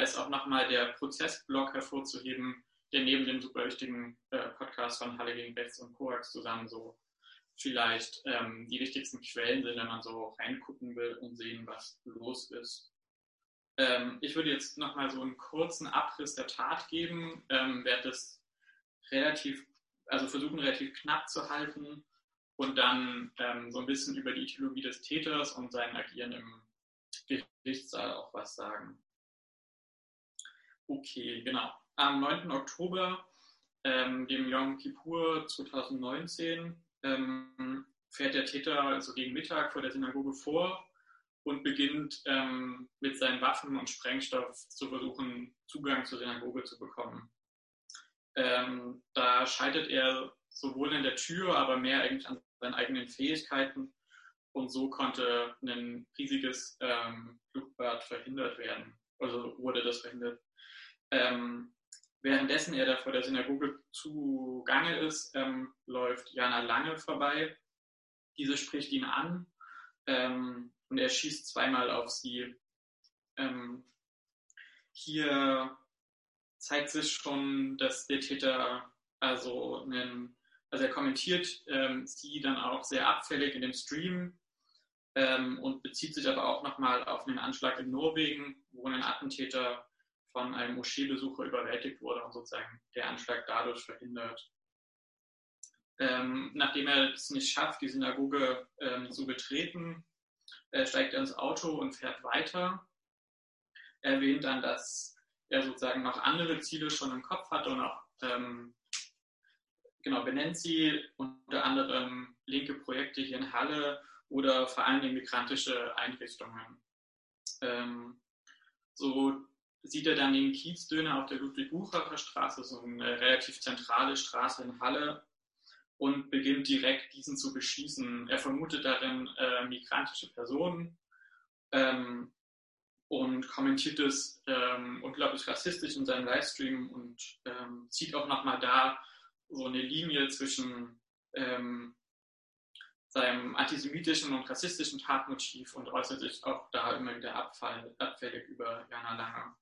ist auch nochmal der Prozessblock hervorzuheben, der neben dem super wichtigen äh, Podcast von Halle gegen Rechts und Koax zusammen so vielleicht ähm, die wichtigsten Quellen sind, wenn man so reingucken will und sehen, was los ist. Ähm, ich würde jetzt nochmal so einen kurzen Abriss der Tat geben, ähm, werde das relativ, also versuchen relativ knapp zu halten und dann ähm, so ein bisschen über die Ideologie des Täters und sein Agieren im Gerichtssaal auch was sagen. Okay, genau. Am 9. Oktober, ähm, dem Yom Kippur 2019, ähm, fährt der Täter also gegen Mittag vor der Synagoge vor und beginnt ähm, mit seinen Waffen und Sprengstoff zu versuchen, Zugang zur Synagoge zu bekommen. Ähm, da scheitert er sowohl in der Tür, aber mehr eigentlich an seinen eigenen Fähigkeiten und so konnte ein riesiges ähm, Flugbad verhindert werden. Also wurde das verhindert. Ähm, währenddessen er da vor der Synagoge zugange ist, ähm, läuft Jana Lange vorbei. Diese spricht ihn an ähm, und er schießt zweimal auf sie. Ähm, hier zeigt sich schon, dass der Täter also einen also er kommentiert ähm, sie dann auch sehr abfällig in dem Stream ähm, und bezieht sich aber auch nochmal auf einen Anschlag in Norwegen, wo ein Attentäter von einem Moscheebesucher überwältigt wurde und sozusagen der Anschlag dadurch verhindert. Ähm, nachdem er es nicht schafft, die Synagoge ähm, zu betreten, äh, steigt er ins Auto und fährt weiter. Er erwähnt dann, dass er sozusagen noch andere Ziele schon im Kopf hat und auch ähm, genau, benennt sie unter anderem linke Projekte hier in Halle oder vor allem migrantische Einrichtungen. Ähm, so sieht er dann den Kiezdöner auf der Ludwig-Buchacher Straße, so eine relativ zentrale Straße in Halle, und beginnt direkt diesen zu beschießen. Er vermutet darin äh, migrantische Personen ähm, und kommentiert es ähm, unglaublich rassistisch in seinem Livestream und ähm, zieht auch nochmal da so eine Linie zwischen ähm, seinem antisemitischen und rassistischen Tatmotiv und äußert sich auch da immer wieder abfall, abfällig über Jana Lange.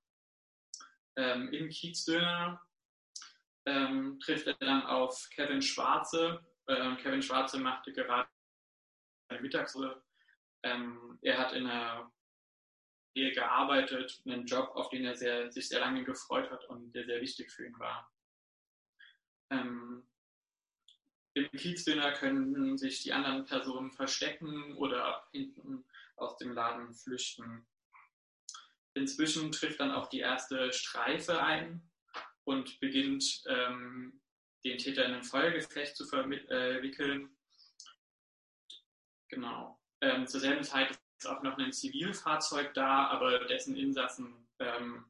Ähm, Im Kiezdöner ähm, trifft er dann auf Kevin Schwarze. Ähm, Kevin Schwarze machte gerade eine Mittagsruhe. Ähm, er hat in einer Ehe gearbeitet, einen Job, auf den er sehr, sich sehr lange gefreut hat und der sehr wichtig für ihn war. Ähm, Im Kiezdöner können sich die anderen Personen verstecken oder hinten aus dem Laden flüchten. Inzwischen trifft dann auch die erste Streife ein und beginnt ähm, den Täter in ein Feuergefecht zu verwickeln. Äh, genau. Ähm, zur selben Zeit ist auch noch ein Zivilfahrzeug da, aber dessen Insassen ähm,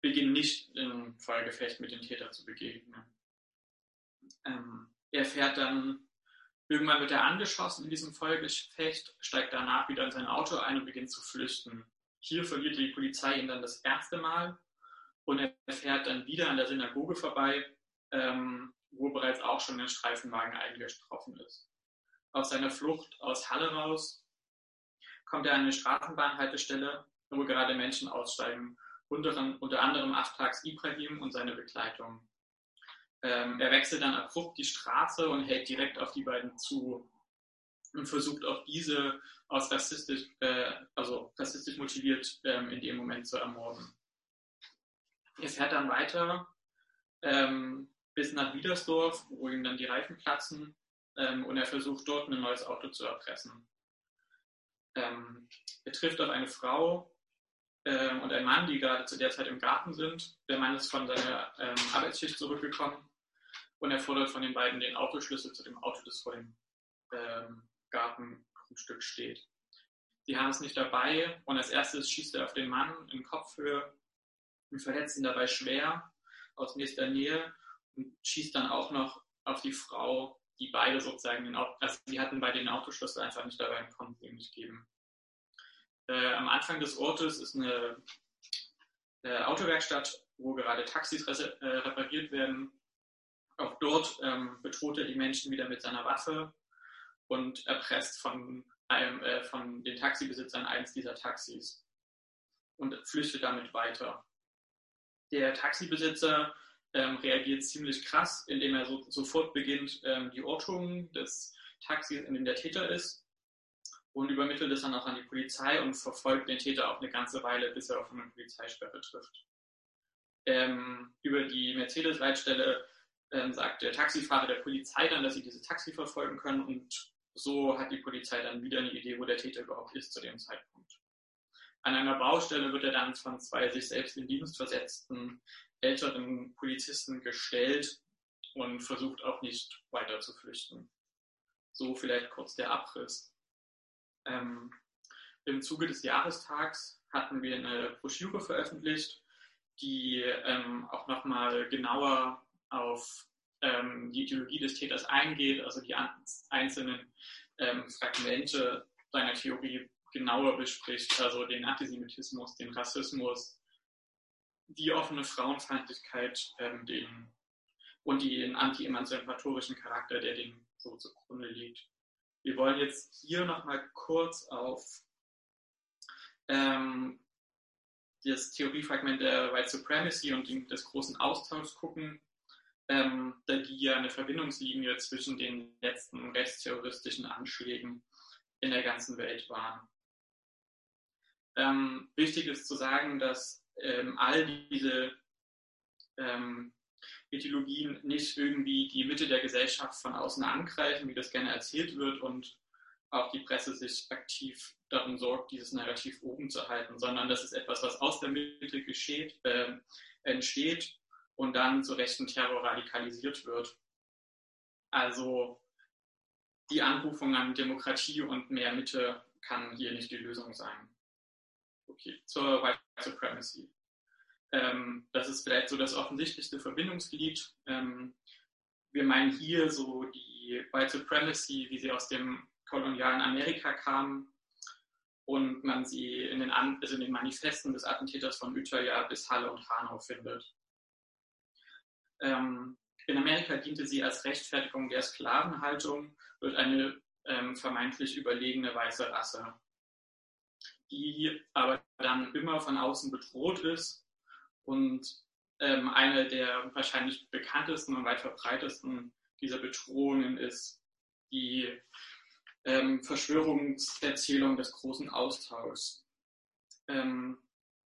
beginnen nicht im Feuergefecht mit dem Täter zu begegnen. Ähm, er fährt dann irgendwann wird er angeschossen in diesem Feuergefecht, steigt danach wieder in sein Auto ein und beginnt zu flüchten. Hier verliert die Polizei ihn dann das erste Mal und er fährt dann wieder an der Synagoge vorbei, ähm, wo bereits auch schon ein Streifenwagen eingetroffen ist. Auf seiner Flucht aus Halle raus kommt er an eine Straßenbahnhaltestelle, wo gerade Menschen aussteigen, unter, unter anderem Aftags Ibrahim und seine Begleitung. Ähm, er wechselt dann abrupt die Straße und hält direkt auf die beiden zu und versucht auch diese aus rassistisch, äh, also rassistisch motiviert ähm, in dem Moment zu ermorden. Er fährt dann weiter ähm, bis nach Wiedersdorf, wo ihm dann die Reifen platzen ähm, und er versucht dort ein neues Auto zu erpressen. Ähm, er trifft auf eine Frau äh, und einen Mann, die gerade zu der Zeit im Garten sind. Der Mann ist von seiner ähm, Arbeitsschicht zurückgekommen und er fordert von den beiden den Autoschlüssel zu dem Auto, das vor dem ähm, Gartengrundstück steht. Sie haben es nicht dabei und als erstes schießt er auf den Mann in Kopfhöhe und verletzt ihn dabei schwer aus nächster Nähe und schießt dann auch noch auf die Frau, die beide sozusagen den Auto, also die hatten bei den Autoschlüssel einfach nicht dabei und konnten ihm nicht geben. Äh, am Anfang des Ortes ist eine äh, Autowerkstatt, wo gerade Taxis äh, repariert werden auch dort ähm, bedroht er die Menschen wieder mit seiner Waffe und erpresst von, einem, äh, von den Taxibesitzern eines dieser Taxis. und flüchtet damit weiter. Der Taxibesitzer ähm, reagiert ziemlich krass, indem er so, sofort beginnt, ähm, die Ortung des Taxis, in dem der Täter ist, und übermittelt es dann auch an die Polizei und verfolgt den Täter auch eine ganze Weile, bis er auf eine Polizeisperre trifft. Ähm, über die Mercedes-Leitstelle ähm, sagt der Taxifahrer der Polizei dann, dass sie diese Taxi verfolgen können und so hat die Polizei dann wieder eine Idee, wo der Täter überhaupt ist zu dem Zeitpunkt. An einer Baustelle wird er dann von zwei sich selbst in Dienst versetzten älteren Polizisten gestellt und versucht auch nicht weiter zu flüchten. So vielleicht kurz der Abriss. Ähm, Im Zuge des Jahrestags hatten wir eine Broschüre veröffentlicht, die ähm, auch nochmal genauer auf ähm, die Ideologie des Täters eingeht, also die einzelnen ähm, Fragmente seiner Theorie genauer bespricht, also den Antisemitismus, den Rassismus, die offene Frauenfeindlichkeit ähm, den, und den anti-emanzipatorischen Charakter, der dem so zugrunde liegt. Wir wollen jetzt hier nochmal kurz auf ähm, das Theoriefragment der White Supremacy und des großen Austauschs gucken, ähm, da die ja eine Verbindungslinie zwischen den letzten rechtsterroristischen Anschlägen in der ganzen Welt waren. Ähm, wichtig ist zu sagen, dass ähm, all diese ähm, Ideologien nicht irgendwie die Mitte der Gesellschaft von außen angreifen, wie das gerne erzählt wird und auch die Presse sich aktiv darum sorgt, dieses Narrativ oben zu halten, sondern das ist etwas, was aus der Mitte geschieht, äh, entsteht und dann zu rechten Terror radikalisiert wird. Also die Anrufung an Demokratie und mehr Mitte kann hier nicht die Lösung sein. Okay, zur White Supremacy. Ähm, das ist vielleicht so das offensichtlichste Verbindungsglied. Ähm, wir meinen hier so die White Supremacy, wie sie aus dem kolonialen Amerika kam und man sie in den, also in den Manifesten des Attentäters von Utøya bis Halle und Hanau findet. Ähm, in Amerika diente sie als Rechtfertigung der Sklavenhaltung durch eine ähm, vermeintlich überlegene weiße Rasse die aber dann immer von außen bedroht ist. Und ähm, eine der wahrscheinlich bekanntesten und weit verbreitesten dieser Bedrohungen ist die ähm, Verschwörungserzählung des großen Austauschs. Ähm,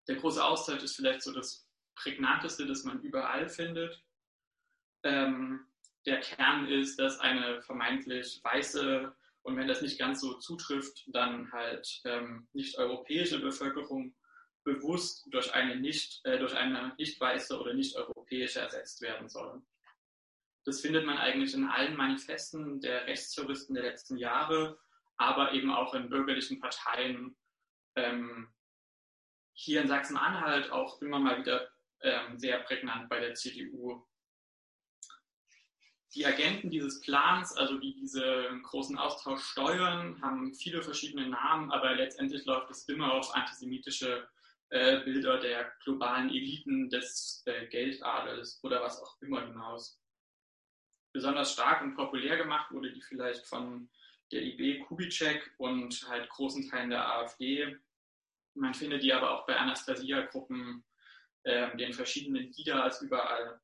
der große Austausch ist vielleicht so das prägnanteste, das man überall findet. Ähm, der Kern ist, dass eine vermeintlich weiße und wenn das nicht ganz so zutrifft, dann halt ähm, nicht europäische Bevölkerung bewusst durch eine nicht, äh, durch eine nicht weiße oder nicht europäische ersetzt werden soll. Das findet man eigentlich in allen Manifesten der Rechtsterroristen der letzten Jahre, aber eben auch in bürgerlichen Parteien. Ähm, hier in Sachsen-Anhalt auch immer mal wieder ähm, sehr prägnant bei der CDU die Agenten dieses Plans, also die diesen großen Austausch steuern, haben viele verschiedene Namen, aber letztendlich läuft es immer auf antisemitische äh, Bilder der globalen Eliten des äh, Geldadels oder was auch immer hinaus. Besonders stark und populär gemacht wurde die vielleicht von der IB Kubitschek und halt großen Teilen der AfD. Man findet die aber auch bei Anastasia-Gruppen, äh, den verschiedenen Didas überall.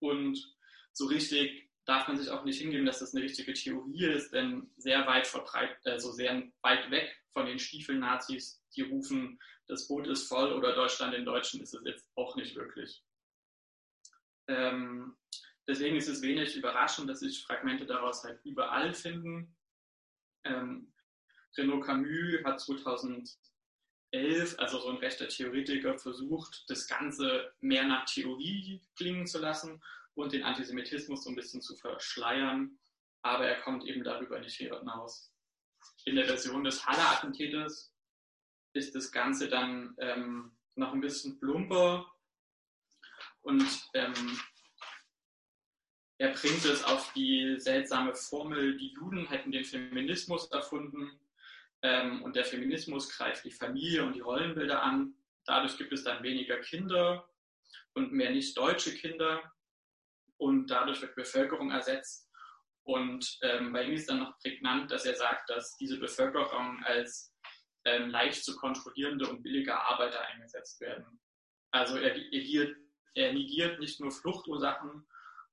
Und so richtig darf man sich auch nicht hingeben, dass das eine richtige Theorie ist, denn sehr weit verbreitet, also sehr weit weg von den Stiefeln-Nazis, die rufen, das Boot ist voll oder Deutschland den Deutschen ist es jetzt auch nicht wirklich. Ähm, deswegen ist es wenig überraschend, dass sich Fragmente daraus halt überall finden. Ähm, Renaud Camus hat 2011, also so ein rechter Theoretiker, versucht, das Ganze mehr nach Theorie klingen zu lassen und den Antisemitismus so ein bisschen zu verschleiern, aber er kommt eben darüber nicht hinaus. In der Version des Halle-Attentäters ist das Ganze dann ähm, noch ein bisschen plumper und ähm, er bringt es auf die seltsame Formel, die Juden hätten den Feminismus erfunden ähm, und der Feminismus greift die Familie und die Rollenbilder an. Dadurch gibt es dann weniger Kinder und mehr nicht deutsche Kinder und dadurch wird Bevölkerung ersetzt. Und ähm, bei ihm ist dann noch prägnant, dass er sagt, dass diese Bevölkerung als ähm, leicht zu kontrollierende und billige Arbeiter eingesetzt werden. Also er, er, er negiert nicht nur Fluchtursachen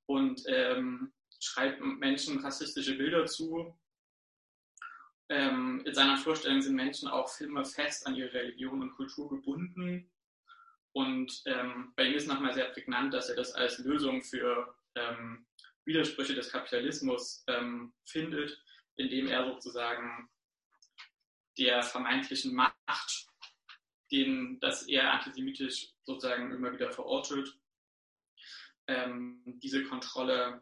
und ähm, schreibt Menschen rassistische Bilder zu. Ähm, in seiner Vorstellung sind Menschen auch immer fest an ihre Religion und Kultur gebunden. Und ähm, bei ihm ist nochmal sehr prägnant, dass er das als Lösung für ähm, Widersprüche des Kapitalismus ähm, findet, indem er sozusagen der vermeintlichen Macht, den das er antisemitisch sozusagen immer wieder verortet, ähm, diese Kontrolle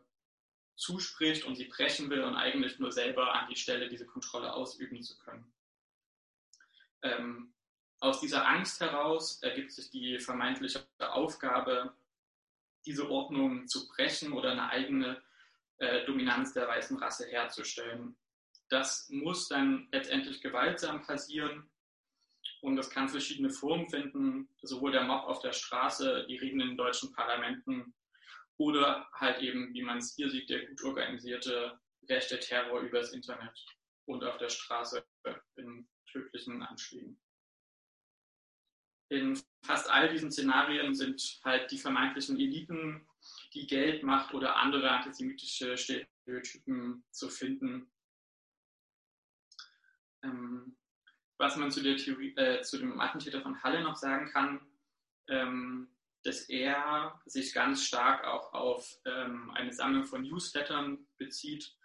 zuspricht und sie brechen will und eigentlich nur selber an die Stelle diese Kontrolle ausüben zu können. Ähm, aus dieser Angst heraus ergibt sich die vermeintliche Aufgabe, diese Ordnung zu brechen oder eine eigene äh, Dominanz der weißen Rasse herzustellen. Das muss dann letztendlich gewaltsam passieren und das kann verschiedene Formen finden, sowohl der Mob auf der Straße, die Reden in deutschen Parlamenten oder halt eben, wie man es hier sieht, der gut organisierte rechte Terror übers Internet und auf der Straße in tödlichen Anschlägen. In fast all diesen Szenarien sind halt die vermeintlichen Eliten, die Geld, Macht oder andere antisemitische Stereotypen zu finden, ähm, was man zu, der Theorie, äh, zu dem Attentäter von Halle noch sagen kann, ähm, dass er sich ganz stark auch auf ähm, eine Sammlung von Newslettern bezieht,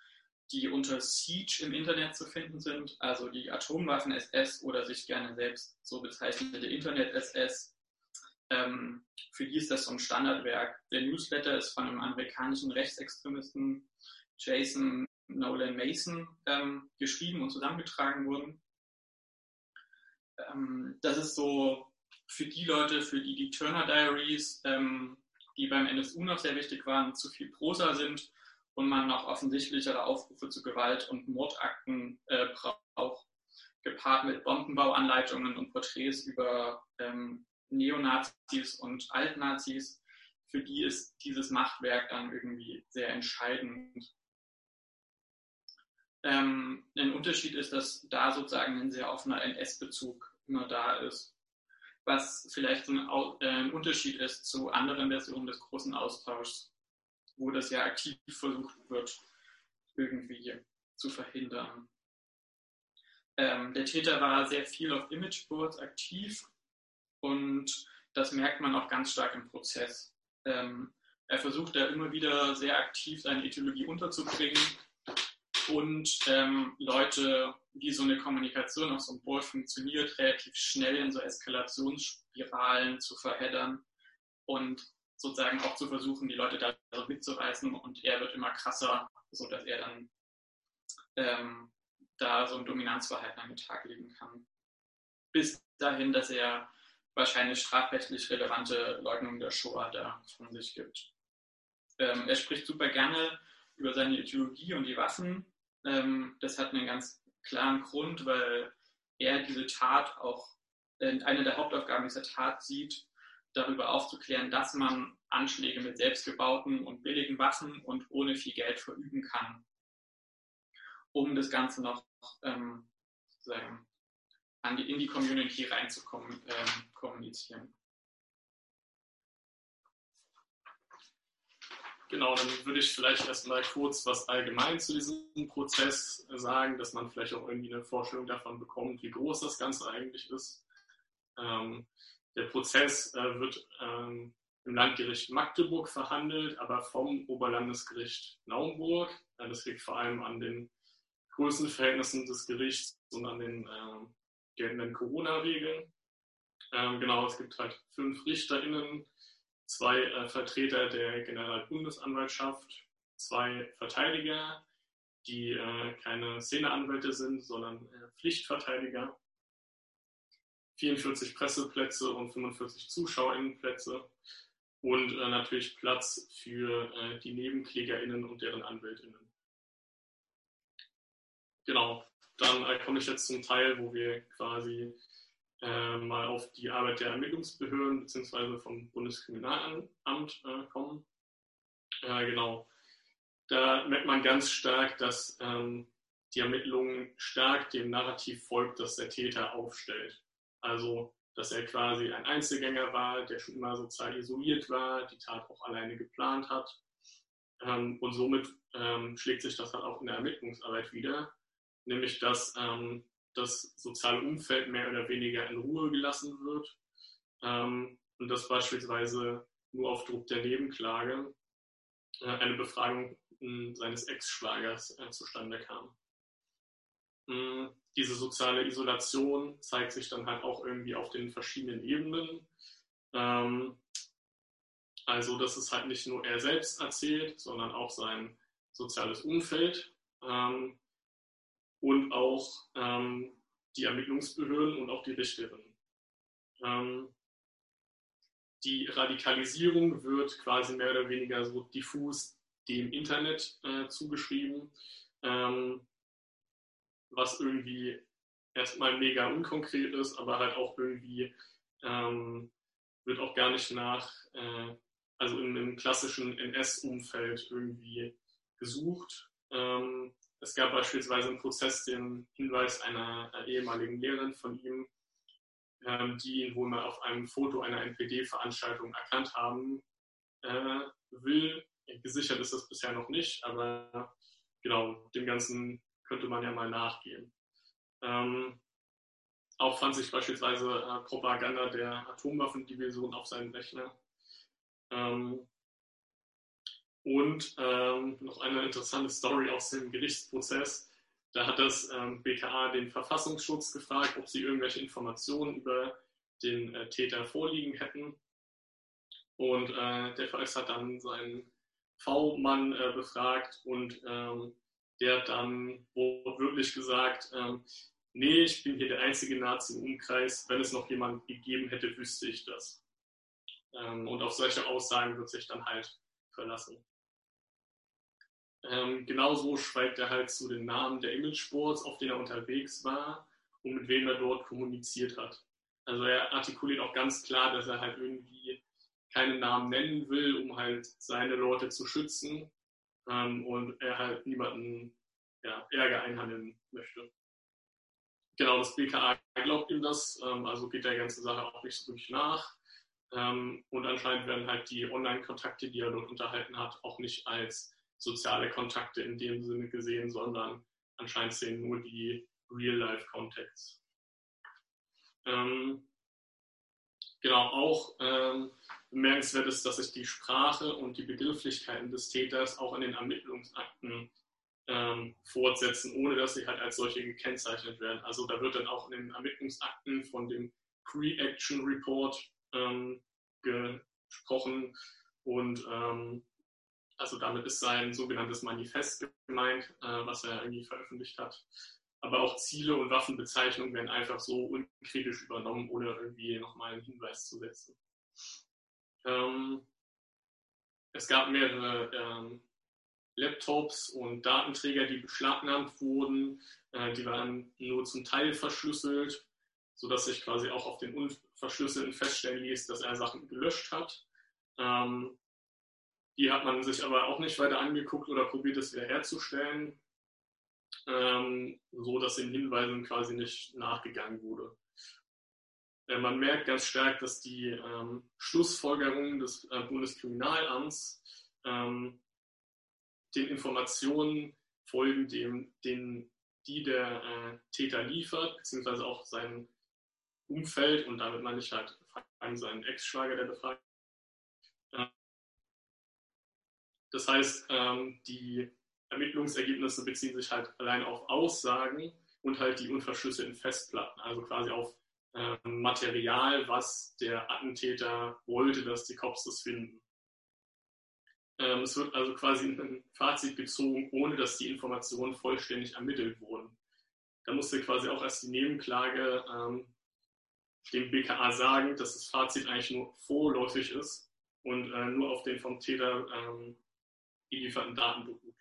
die unter Siege im Internet zu finden sind, also die Atomwaffen-SS oder sich gerne selbst so bezeichnete Internet-SS. Ähm, für die ist das so ein Standardwerk. Der Newsletter ist von einem amerikanischen Rechtsextremisten Jason Nolan Mason ähm, geschrieben und zusammengetragen wurden. Ähm, das ist so für die Leute, für die die Turner Diaries, ähm, die beim NSU noch sehr wichtig waren, zu viel Prosa sind und man noch offensichtlichere Aufrufe zu Gewalt und Mordakten äh, braucht, gepaart mit Bombenbauanleitungen und Porträts über ähm, Neonazis und Altnazis. Für die ist dieses Machtwerk dann irgendwie sehr entscheidend ähm, ein Unterschied ist, dass da sozusagen ein sehr offener NS-Bezug immer da ist. Was vielleicht ein, äh, ein, Unterschied ist zu anderen Versionen des großen Austauschs, wo das ja aktiv versucht wird, irgendwie zu verhindern. Ähm, der Täter war sehr viel auf Imageboards aktiv und das merkt man auch ganz stark im Prozess. Ähm, er versucht da immer wieder sehr aktiv seine Ideologie unterzubringen und ähm, Leute, wie so eine Kommunikation auf so einem Board funktioniert, relativ schnell in so Eskalationsspiralen zu verheddern und sozusagen auch zu versuchen, die Leute da so mitzureißen und er wird immer krasser, sodass er dann ähm, da so ein Dominanzverhalten an den Tag legen kann. Bis dahin, dass er wahrscheinlich strafrechtlich relevante Leugnungen der Shoah da von sich gibt. Ähm, er spricht super gerne über seine Ideologie und die Waffen ähm, das hat einen ganz klaren Grund, weil er diese Tat auch, äh, eine der Hauptaufgaben dieser Tat sieht, darüber aufzuklären, dass man Anschläge mit selbstgebauten und billigen Waffen und ohne viel Geld verüben kann, um das Ganze noch ähm, sozusagen die, in die Community reinzukommen, ähm, kommunizieren. Genau, dann würde ich vielleicht erstmal kurz was allgemein zu diesem Prozess sagen, dass man vielleicht auch irgendwie eine Vorstellung davon bekommt, wie groß das Ganze eigentlich ist. Ähm, der Prozess äh, wird ähm, im Landgericht Magdeburg verhandelt, aber vom Oberlandesgericht Naumburg. Äh, das liegt vor allem an den Größenverhältnissen des Gerichts und an den äh, geltenden Corona-Regeln. Ähm, genau, es gibt halt fünf RichterInnen, zwei äh, Vertreter der Generalbundesanwaltschaft, zwei Verteidiger, die äh, keine Szeneanwälte sind, sondern äh, Pflichtverteidiger, 44 Presseplätze und 45 ZuschauerInnenplätze und äh, natürlich Platz für äh, die NebenklägerInnen und deren AnwältInnen. Genau, dann äh, komme ich jetzt zum Teil, wo wir quasi äh, mal auf die Arbeit der Ermittlungsbehörden bzw. vom Bundeskriminalamt äh, kommen. Äh, genau. Da merkt man ganz stark, dass ähm, die Ermittlungen stark dem Narrativ folgt, das der Täter aufstellt. Also, dass er quasi ein Einzelgänger war, der schon immer sozial isoliert war, die Tat auch alleine geplant hat. Ähm, und somit ähm, schlägt sich das halt auch in der Ermittlungsarbeit wieder, nämlich dass ähm, das soziale Umfeld mehr oder weniger in Ruhe gelassen wird ähm, und dass beispielsweise nur auf Druck der Nebenklage äh, eine Befragung äh, seines Ex-Schwagers äh, zustande kam. Äh, diese soziale Isolation zeigt sich dann halt auch irgendwie auf den verschiedenen Ebenen. Ähm, also, dass es halt nicht nur er selbst erzählt, sondern auch sein soziales Umfeld ähm, und auch ähm, die Ermittlungsbehörden und auch die Richterin. Die Radikalisierung wird quasi mehr oder weniger so diffus dem Internet äh, zugeschrieben, ähm, was irgendwie erstmal mega unkonkret ist, aber halt auch irgendwie ähm, wird auch gar nicht nach, äh, also in einem klassischen NS-Umfeld irgendwie gesucht. Ähm, es gab beispielsweise im Prozess den Hinweis einer, ehemaligen Lehrerin von ihm, ähm, die ihn wohl mal auf einem Foto einer NPD-Veranstaltung erkannt haben äh, will. Gesichert ist das bisher noch nicht, aber genau, dem Ganzen könnte man ja mal nachgehen. Ähm, auch fand sich beispielsweise äh, Propaganda der Atomwaffendivision auf seinem Rechner. Ähm, und ähm, noch eine interessante Story aus dem Gerichtsprozess. Da hat das ähm, BKA den Verfassungsschutz gefragt, ob sie irgendwelche Informationen über den äh, Täter vorliegen hätten. Und äh, der VS hat dann seinen V-Mann äh, befragt und ähm, der hat dann wortwörtlich gesagt, ähm, nee, ich bin hier der einzige Nazi im Umkreis, wenn es noch jemand gegeben hätte, wüsste ich das. Ähm, und auf solche Aussagen wird sich dann halt verlassen. Ähm, genauso schweigt er halt zu den Namen der Image-Sports, auf denen er unterwegs war und mit wem er dort kommuniziert hat. Also er artikuliert auch ganz klar, dass er halt irgendwie keine Namen nennen will, um halt seine Leute zu schützen ähm, und er halt niemanden ja, Ärger einhandeln möchte. Genau, das BKA glaubt ihm das, ähm, also geht der ganze Sache auch nicht so wirklich nach. Ähm, und anscheinend werden halt die Online-Kontakte, die er dort unterhalten hat, auch nicht als soziale Kontakte in dem Sinne gesehen, sondern anscheinend sehen nur die Real-Life-Contacts. Ähm, genau, auch ähm, bemerkenswert ist, dass sich die Sprache und die Begrifflichkeiten des Täters auch in den Ermittlungsakten ähm, fortsetzen, ohne dass sie halt als solche gekennzeichnet werden. Also da wird dann auch in den Ermittlungsakten von dem Pre-Action Report ähm, gesprochen und ähm, also damit ist sein sogenanntes Manifest gemeint, äh, was er irgendwie veröffentlicht hat. Aber auch Ziele und Waffenbezeichnungen werden einfach so unkritisch übernommen, ohne irgendwie nochmal einen Hinweis zu setzen. Ähm, es gab mehrere ähm, Laptops und Datenträger, die beschlagnahmt wurden. Äh, die waren nur zum Teil verschlüsselt, sodass sich quasi auch auf den unverschlüsselten feststellen ließ, dass er Sachen gelöscht hat. Ähm, die hat man sich aber auch nicht weiter angeguckt oder probiert, es wiederherzustellen, ähm, so dass den Hinweisen quasi nicht nachgegangen wurde. Äh, man merkt ganz stark, dass die ähm, Schlussfolgerungen des äh, Bundeskriminalamts den Informationen folgen, dem, den, die der äh, Täter liefert, beziehungsweise auch sein Umfeld und damit meine ich halt seinen Ex-Schwager, der befragt Das heißt, ähm, die Ermittlungsergebnisse beziehen sich halt allein auf Aussagen und halt die unverschlüsselten Festplatten, also quasi auf ähm, Material, was der Attentäter wollte, dass die Cops das finden. Ähm, es wird also quasi ein Fazit gezogen, ohne dass die Informationen vollständig ermittelt wurden. Da musste quasi auch erst die Nebenklage ähm, dem BKA sagen, dass das Fazit eigentlich nur vorläufig ist und äh, nur auf den vom Täter ähm, gelieferten Daten beruht.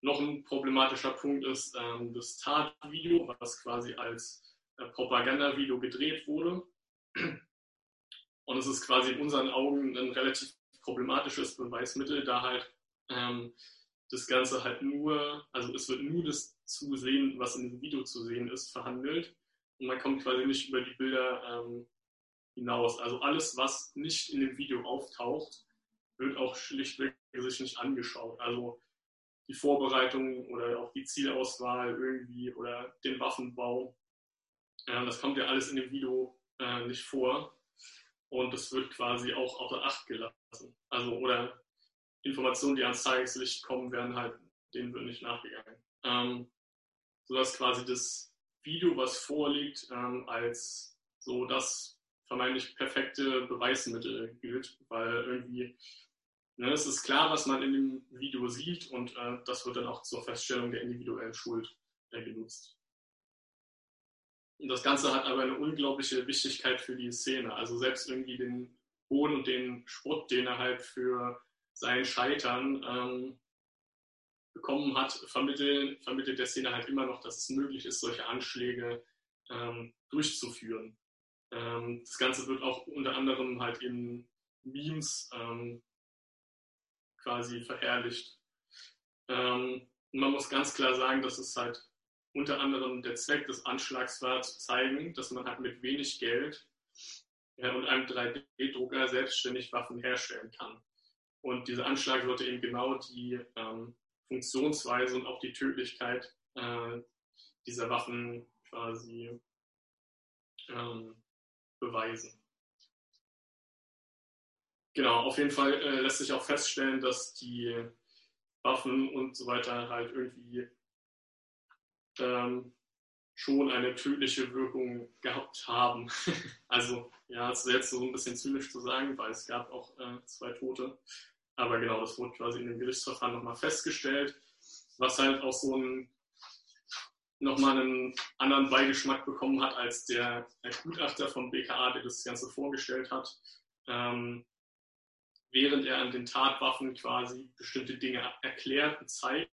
Noch ein problematischer Punkt ist ähm, das Tatvideo, was quasi als äh, Propagandavideo gedreht wurde. Und es ist quasi in unseren Augen ein relativ problematisches Beweismittel, da halt ähm, das Ganze halt nur, also es wird nur das zu sehen, was in dem Video zu sehen ist, verhandelt. Und man kommt quasi nicht über die Bilder ähm, hinaus. Also alles, was nicht in dem Video auftaucht, wird auch schlichtweg sich nicht angeschaut. Also die Vorbereitung oder auch die Zielauswahl irgendwie oder den Waffenbau. Ja, das kommt ja alles in dem Video äh, nicht vor. Und das wird quasi auch außer Acht gelassen. Also, oder Informationen, die ans Tageslicht kommen, werden halt, denen wird nicht nachgegangen. Ähm, sodass quasi das Video, was vorliegt, ähm, als so das vermeintlich perfekte Beweismittel gilt, weil irgendwie Ne, es ist klar, was man in dem Video sieht und äh, das wird dann auch zur Feststellung der individuellen Schuld äh, genutzt. Und das Ganze hat aber eine unglaubliche Wichtigkeit für die Szene. Also selbst irgendwie den Hohn und den Spott, den er halt für sein Scheitern ähm, bekommen hat, vermittelt, vermittelt der Szene halt immer noch, dass es möglich ist, solche Anschläge ähm, durchzuführen. Ähm, das Ganze wird auch unter anderem halt in Memes ähm, quasi verherrlicht. Ähm, man muss ganz klar sagen, dass es halt unter anderem der Zweck des Anschlags war, zu zeigen, dass man halt mit wenig Geld und einem 3D-Drucker selbstständig Waffen herstellen kann. Und dieser Anschlag sollte eben genau die ähm, Funktionsweise und auch die Tödlichkeit äh, dieser Waffen quasi ähm, beweisen. Genau, auf jeden Fall äh, lässt sich auch feststellen, dass die Waffen und so weiter halt irgendwie ähm, schon eine tödliche Wirkung gehabt haben. also, ja, es ist jetzt so ein bisschen zynisch zu sagen, weil es gab auch äh, zwei Tote. Aber genau, das wurde quasi in dem Gerichtsverfahren nochmal festgestellt, was halt auch so ein nochmal einen anderen Beigeschmack bekommen hat als der, der Gutachter vom BKA, der das Ganze vorgestellt hat. Ähm, während er an den Tatwaffen quasi bestimmte Dinge erklärt und zeigt,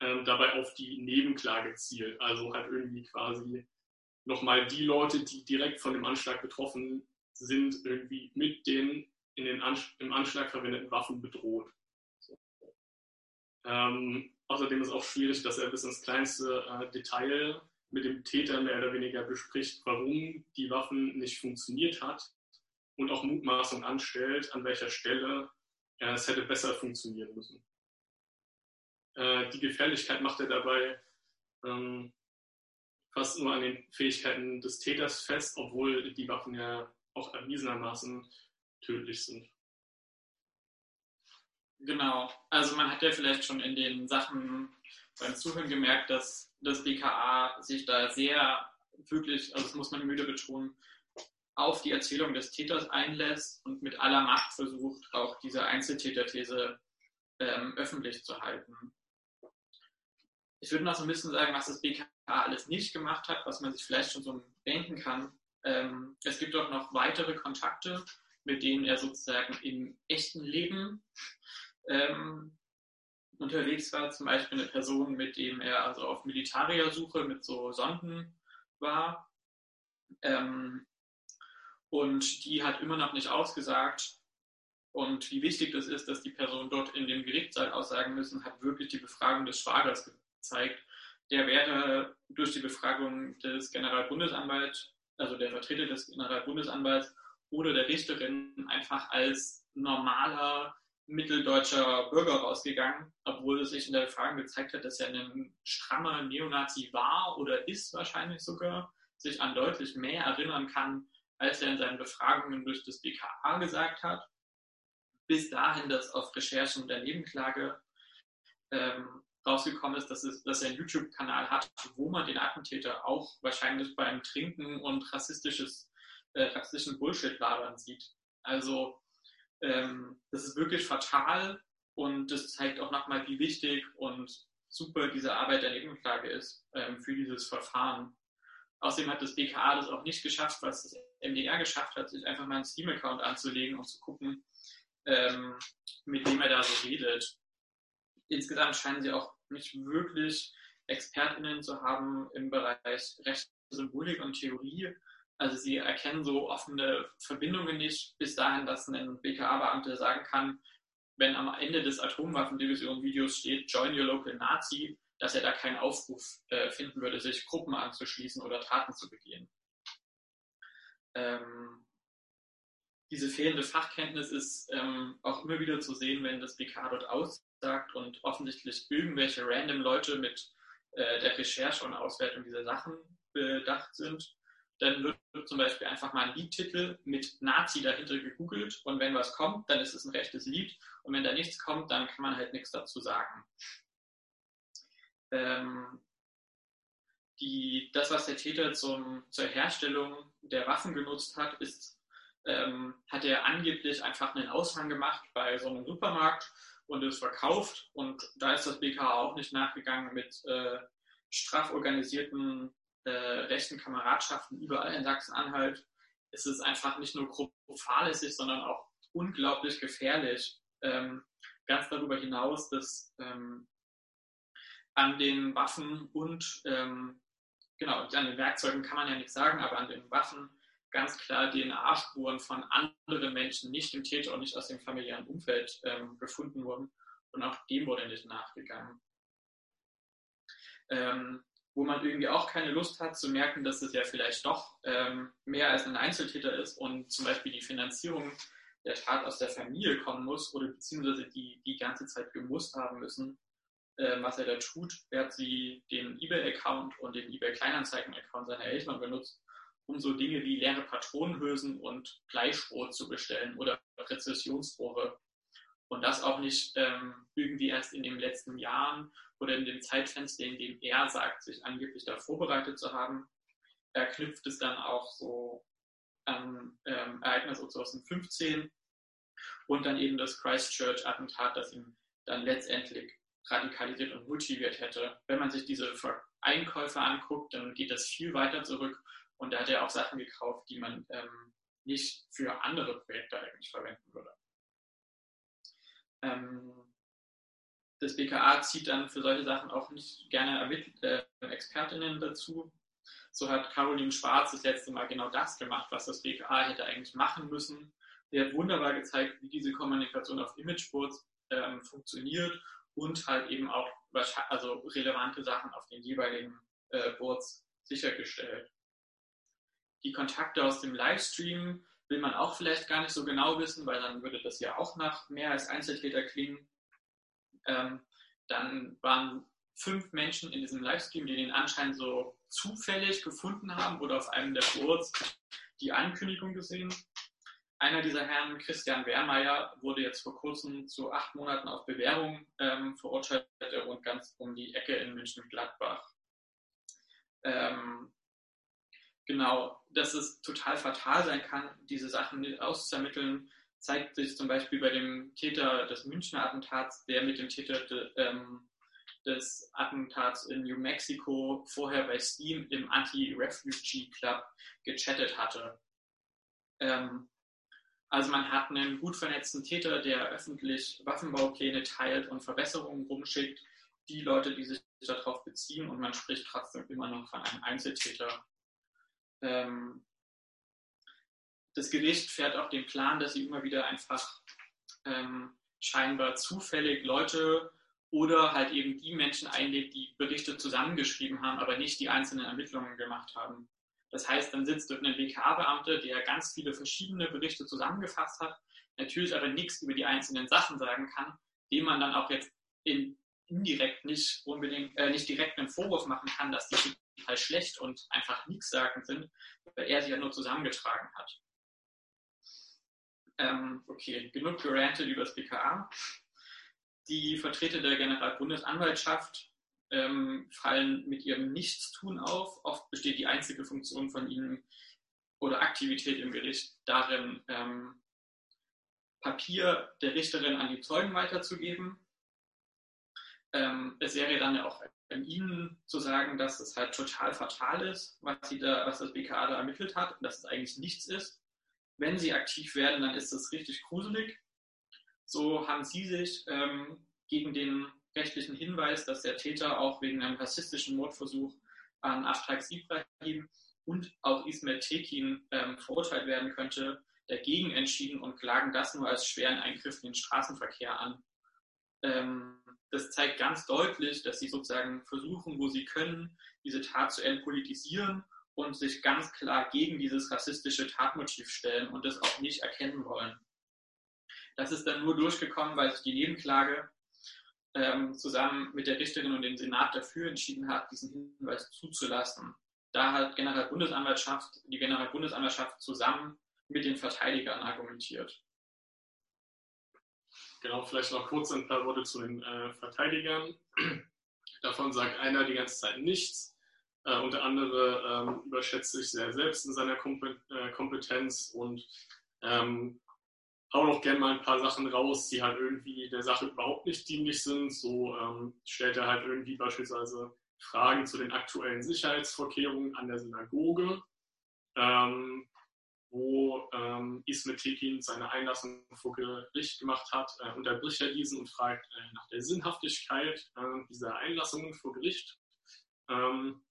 ähm, dabei auf die Nebenklage zielt. Also halt irgendwie quasi nochmal die Leute, die direkt von dem Anschlag betroffen sind, irgendwie mit den in den Ansch im Anschlag verwendeten Waffen bedroht. So. Ähm, außerdem ist auch schwierig, dass er bis ins kleinste äh, Detail mit dem Täter mehr oder weniger bespricht, warum die Waffen nicht funktioniert hat und auch Mutmaßung anstellt, an welcher Stelle ja, es hätte besser funktionieren müssen. Äh, die Gefährlichkeit macht er dabei ähm, fast nur an den Fähigkeiten des Täters fest, obwohl die Waffen ja auch erwiesenermaßen tödlich sind. Genau, also man hat ja vielleicht schon in den Sachen beim Zuhören gemerkt, dass das BKA sich da sehr wirklich, also das muss man müde betonen, auf die Erzählung des Täters einlässt und mit aller Macht versucht, auch diese Einzeltäterthese ähm, öffentlich zu halten. Ich würde noch so ein bisschen sagen, was das BKA alles nicht gemacht hat, was man sich vielleicht schon so denken kann. Ähm, es gibt auch noch weitere Kontakte, mit denen er sozusagen im echten Leben ähm, unterwegs war. Zum Beispiel eine Person, mit dem er also auf Militariersuche mit so Sonden war. Ähm, und die hat immer noch nicht ausgesagt. Und wie wichtig das ist, dass die Person dort in dem Gerichtssaal aussagen müssen, hat wirklich die Befragung des Schwagers gezeigt. Der wäre durch die Befragung des Generalbundesanwalts, also der Vertreter des Generalbundesanwalts oder der Richterin einfach als normaler mitteldeutscher Bürger rausgegangen, obwohl es sich in der Befragung gezeigt hat, dass er ein strammer Neonazi war oder ist wahrscheinlich sogar, sich an deutlich mehr erinnern kann, als er in seinen Befragungen durch das BKA gesagt hat, bis dahin, dass auf Recherchen der Nebenklage ähm, rausgekommen ist, dass, es, dass er einen YouTube-Kanal hat, wo man den Attentäter auch wahrscheinlich beim Trinken und rassistisches, äh, rassistischen Bullshit-Labern sieht. Also ähm, das ist wirklich fatal und das zeigt auch nochmal, wie wichtig und super diese Arbeit der Nebenklage ist ähm, für dieses Verfahren. Außerdem hat das BKA das auch nicht geschafft, was das MDR geschafft hat, sich einfach mal einen Steam-Account anzulegen und zu gucken, ähm, mit wem er da so redet. Insgesamt scheinen sie auch nicht wirklich ExpertInnen zu haben im Bereich Rechtssymbolik und Theorie. Also sie erkennen so offene Verbindungen nicht bis dahin, dass ein BKA-Beamter sagen kann, wenn am Ende des Atomwaffendivision-Videos steht, Join Your Local Nazi, dass er da keinen Aufruf äh, finden würde, sich Gruppen anzuschließen oder Taten zu begehen. Ähm, diese fehlende Fachkenntnis ist ähm, auch immer wieder zu sehen, wenn das BK dort aussagt und offensichtlich irgendwelche random Leute mit äh, der Recherche und Auswertung dieser Sachen bedacht sind. Dann wird zum Beispiel einfach mal ein Liedtitel mit Nazi dahinter gegoogelt und wenn was kommt, dann ist es ein rechtes Lied und wenn da nichts kommt, dann kann man halt nichts dazu sagen. Ähm, die, das, was der Täter zum, zur Herstellung der Waffen genutzt hat, ist, ähm, hat er angeblich einfach einen Aushang gemacht bei so einem Supermarkt und es verkauft. Und da ist das BKA auch nicht nachgegangen mit äh, straff organisierten äh, rechten Kameradschaften überall in Sachsen-Anhalt. Es ist einfach nicht nur grob fahrlässig, sondern auch unglaublich gefährlich. Ähm, ganz darüber hinaus, dass ähm, an den Waffen und ähm, genau, an den Werkzeugen kann man ja nichts sagen, aber an den Waffen ganz klar DNA-Spuren von anderen Menschen, nicht im Täter und nicht aus dem familiären Umfeld ähm, gefunden wurden. Und auch dem wurde nicht nachgegangen. Ähm, wo man irgendwie auch keine Lust hat zu merken, dass es ja vielleicht doch ähm, mehr als ein Einzeltäter ist und zum Beispiel die Finanzierung der Tat aus der Familie kommen muss oder beziehungsweise die die ganze Zeit gemusst haben müssen, äh, was er da tut, während sie den eBay-Account und den eBay-Kleinanzeigen-Account seiner Eltern benutzt, um so Dinge wie leere Patronenhülsen und Fleischbrot zu bestellen oder Präzisionsrohre. Und das auch nicht ähm, irgendwie erst in den letzten Jahren oder in dem Zeitfenster, in dem er sagt, sich angeblich da vorbereitet zu haben. Er knüpft es dann auch so an ähm, Ereignisse 2015 und dann eben das Christchurch-Attentat, das ihn dann letztendlich radikalisiert und motiviert hätte. Wenn man sich diese Einkäufe anguckt, dann geht das viel weiter zurück und da hat er auch Sachen gekauft, die man ähm, nicht für andere Projekte eigentlich verwenden würde. Ähm, das BKA zieht dann für solche Sachen auch nicht gerne äh, Expertinnen dazu. So hat Caroline Schwarz das letzte Mal genau das gemacht, was das BKA hätte eigentlich machen müssen. Sie hat wunderbar gezeigt, wie diese Kommunikation auf Imageboards ähm, funktioniert und halt eben auch also relevante Sachen auf den jeweiligen äh, Boards sichergestellt. Die Kontakte aus dem Livestream will man auch vielleicht gar nicht so genau wissen, weil dann würde das ja auch nach mehr als Einzeltäter klingen. Ähm, dann waren fünf Menschen in diesem Livestream, die den anscheinend so zufällig gefunden haben oder auf einem der Boards die Ankündigung gesehen einer dieser Herren, Christian Wehrmeier, wurde jetzt vor kurzem zu acht Monaten auf Bewährung ähm, verurteilt. Er wohnt ganz um die Ecke in München-Gladbach. Ähm, genau, dass es total fatal sein kann, diese Sachen auszuermitteln, zeigt sich zum Beispiel bei dem Täter des Münchner Attentats, der mit dem Täter de, ähm, des Attentats in New Mexico vorher bei Steam im Anti-Refugee Club gechattet hatte. Ähm, also man hat einen gut vernetzten Täter, der öffentlich Waffenbaupläne teilt und Verbesserungen rumschickt, die Leute, die sich darauf beziehen und man spricht trotzdem immer noch von einem Einzeltäter. Ähm, das Gericht fährt auch den Plan, dass sie immer wieder einfach ähm, scheinbar zufällig Leute oder halt eben die Menschen einlädt, die Berichte zusammengeschrieben haben, aber nicht die einzelnen Ermittlungen gemacht haben. Das heißt, dann sitzt dort ein BKA-Beamte, der ganz viele verschiedene Berichte zusammengefasst hat, natürlich aber nichts über die einzelnen Sachen sagen kann, dem man dann auch jetzt in, indirekt nicht unbedingt, äh, nicht direkt einen Vorwurf machen kann, dass die total schlecht und einfach nichtssagend sind, weil er sie ja nur zusammengetragen hat. Ähm, okay, genug gerantet über das BKA. Die Vertreter der Generalbundesanwaltschaft ähm, fallen mit ihrem Nichtstun auf. Oft besteht die einzige Funktion von ihnen oder Aktivität im Gericht darin, ähm, Papier der Richterin an die Zeugen weiterzugeben. Ähm, es wäre dann ja auch an Ihnen zu sagen, dass es halt total fatal ist, was, sie da, was das BKA da ermittelt hat und dass es eigentlich nichts ist. Wenn Sie aktiv werden, dann ist das richtig gruselig. So haben Sie sich ähm, gegen den rechtlichen Hinweis, dass der Täter auch wegen einem rassistischen Mordversuch an Aftax Ibrahim und auch Ismail Tekin ähm, verurteilt werden könnte, dagegen entschieden und klagen das nur als schweren Eingriff in den Straßenverkehr an. Ähm, das zeigt ganz deutlich, dass sie sozusagen versuchen, wo sie können, diese Tat zu entpolitisieren und sich ganz klar gegen dieses rassistische Tatmotiv stellen und das auch nicht erkennen wollen. Das ist dann nur durchgekommen, weil sich die Nebenklage ähm, zusammen mit der Richterin und dem Senat dafür entschieden hat, diesen Hinweis zuzulassen. Da hat Generalbundesanwaltschaft, die Generalbundesanwaltschaft zusammen mit den Verteidigern argumentiert. Genau, vielleicht noch kurz ein paar Worte zu den äh, Verteidigern. Davon sagt einer die ganze Zeit nichts. Äh, und der andere ähm, überschätzt sich sehr selbst in seiner äh, Kompetenz und ähm, hauen auch gerne mal ein paar Sachen raus, die halt irgendwie der Sache überhaupt nicht dienlich sind. So ähm, stellt er halt irgendwie beispielsweise Fragen zu den aktuellen Sicherheitsvorkehrungen an der Synagoge, ähm, wo ähm, Ismet Tekin seine Einlassung vor Gericht gemacht hat, äh, unterbricht er diesen und fragt äh, nach der Sinnhaftigkeit äh, dieser Einlassungen vor Gericht. Ähm,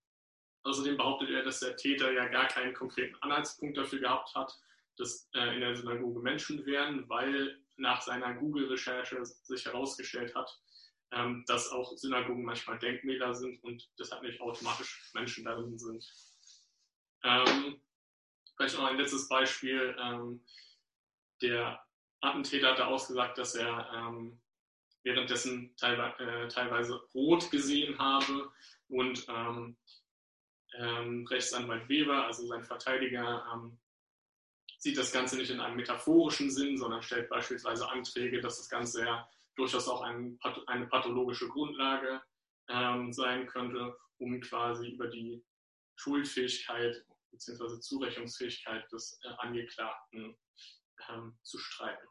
außerdem behauptet er, dass der Täter ja gar keinen konkreten Anhaltspunkt dafür gehabt hat, dass äh, in der Synagoge Menschen wären, weil nach seiner Google-Recherche sich herausgestellt hat, ähm, dass auch Synagogen manchmal Denkmäler sind und deshalb nicht automatisch Menschen darin sind. Ähm, vielleicht noch ein letztes Beispiel. Ähm, der Attentäter hatte ausgesagt, dass er ähm, währenddessen teilweise, äh, teilweise rot gesehen habe und ähm, ähm, Rechtsanwalt Weber, also sein Verteidiger, ähm, sieht das Ganze nicht in einem metaphorischen Sinn, sondern stellt beispielsweise Anträge, dass das Ganze ja durchaus auch ein, eine pathologische Grundlage ähm, sein könnte, um quasi über die Schuldfähigkeit bzw. Zurechnungsfähigkeit des äh, Angeklagten ähm, zu streiten.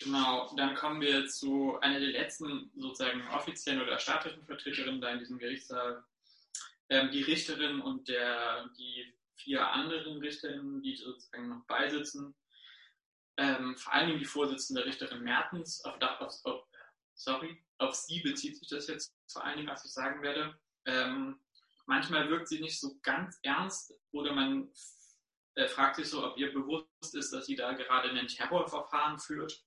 Genau, dann kommen wir zu einer der letzten sozusagen offiziellen oder staatlichen Vertreterinnen da in diesem Gerichtssaal. Ähm, die Richterin und der, die vier anderen Richterinnen, die sozusagen noch beisitzen. Ähm, vor allem die Vorsitzende Richterin Mertens, auf, auf, auf, sorry, auf sie bezieht sich das jetzt vor allen Dingen, was ich sagen werde. Ähm, manchmal wirkt sie nicht so ganz ernst oder man äh, fragt sich so, ob ihr bewusst ist, dass sie da gerade ein Terrorverfahren führt.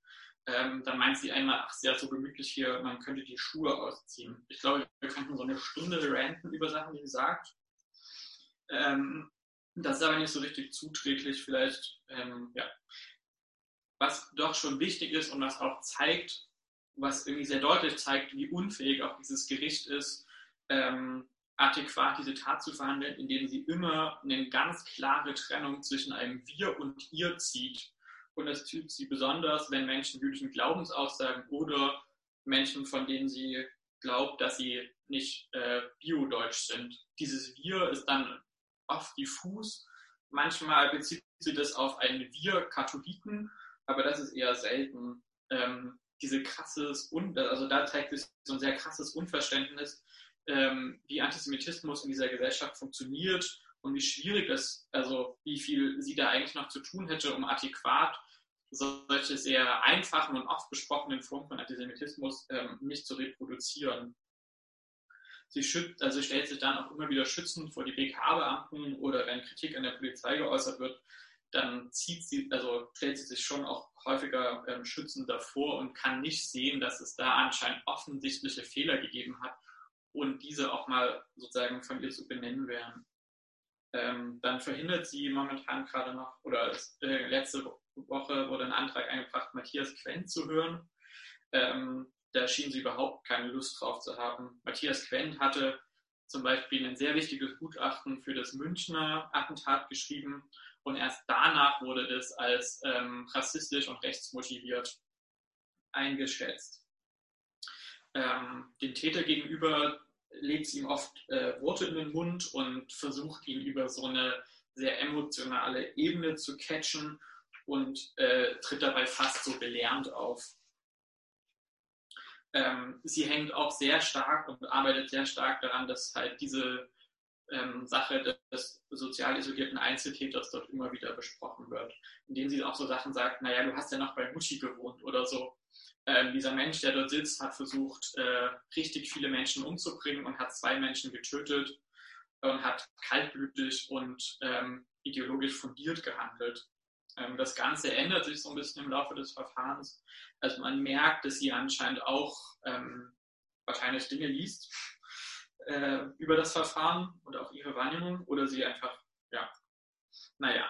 Ähm, dann meint sie einmal, ach, sehr so gemütlich hier, man könnte die Schuhe ausziehen. Ich glaube, wir könnten so eine Stunde ranten über Sachen, die sie sagt. Ähm, das ist aber nicht so richtig zuträglich, vielleicht, ähm, ja. Was doch schon wichtig ist und was auch zeigt, was irgendwie sehr deutlich zeigt, wie unfähig auch dieses Gericht ist, ähm, adäquat diese Tat zu verhandeln, indem sie immer eine ganz klare Trennung zwischen einem Wir und Ihr zieht. Und das tut sie besonders, wenn Menschen jüdischen Glaubens aussagen oder Menschen, von denen sie glaubt, dass sie nicht äh, biodeutsch sind. Dieses Wir ist dann oft diffus. Manchmal bezieht sie das auf einen Wir Katholiken, aber das ist eher selten. Ähm, diese krasses, also da zeigt sich so ein sehr krasses Unverständnis, ähm, wie Antisemitismus in dieser Gesellschaft funktioniert und wie schwierig es, also wie viel sie da eigentlich noch zu tun hätte, um adäquat solche sehr einfachen und oft besprochenen Formen von Antisemitismus ähm, nicht zu reproduzieren. Sie schützt, also stellt sich dann auch immer wieder schützend vor die BKA-Beamten oder wenn Kritik an der Polizei geäußert wird, dann zieht sie, also stellt sie sich schon auch häufiger ähm, schützend davor und kann nicht sehen, dass es da anscheinend offensichtliche Fehler gegeben hat und diese auch mal sozusagen von ihr zu benennen wären. Ähm, dann verhindert sie momentan gerade noch, oder äh, letzte Woche wurde ein Antrag eingebracht, Matthias Quent zu hören. Ähm, da schien sie überhaupt keine Lust drauf zu haben. Matthias Quent hatte zum Beispiel ein sehr wichtiges Gutachten für das Münchner Attentat geschrieben und erst danach wurde das als ähm, rassistisch und rechtsmotiviert eingeschätzt. Ähm, dem Täter gegenüber legt ihm oft äh, Worte in den Mund und versucht ihn über so eine sehr emotionale Ebene zu catchen und äh, tritt dabei fast so belehrend auf ähm, sie hängt auch sehr stark und arbeitet sehr stark daran, dass halt diese ähm, Sache des sozial isolierten Einzeltäters dort immer wieder besprochen wird, indem sie auch so Sachen sagt, naja, du hast ja noch bei Mutti gewohnt oder so. Ähm, dieser Mensch, der dort sitzt, hat versucht, äh, richtig viele Menschen umzubringen und hat zwei Menschen getötet und hat kaltblütig und ähm, ideologisch fundiert gehandelt. Ähm, das Ganze ändert sich so ein bisschen im Laufe des Verfahrens. Also man merkt, dass sie anscheinend auch ähm, wahrscheinlich Dinge liest äh, über das Verfahren und auch ihre Wahrnehmung oder sie einfach, ja, naja.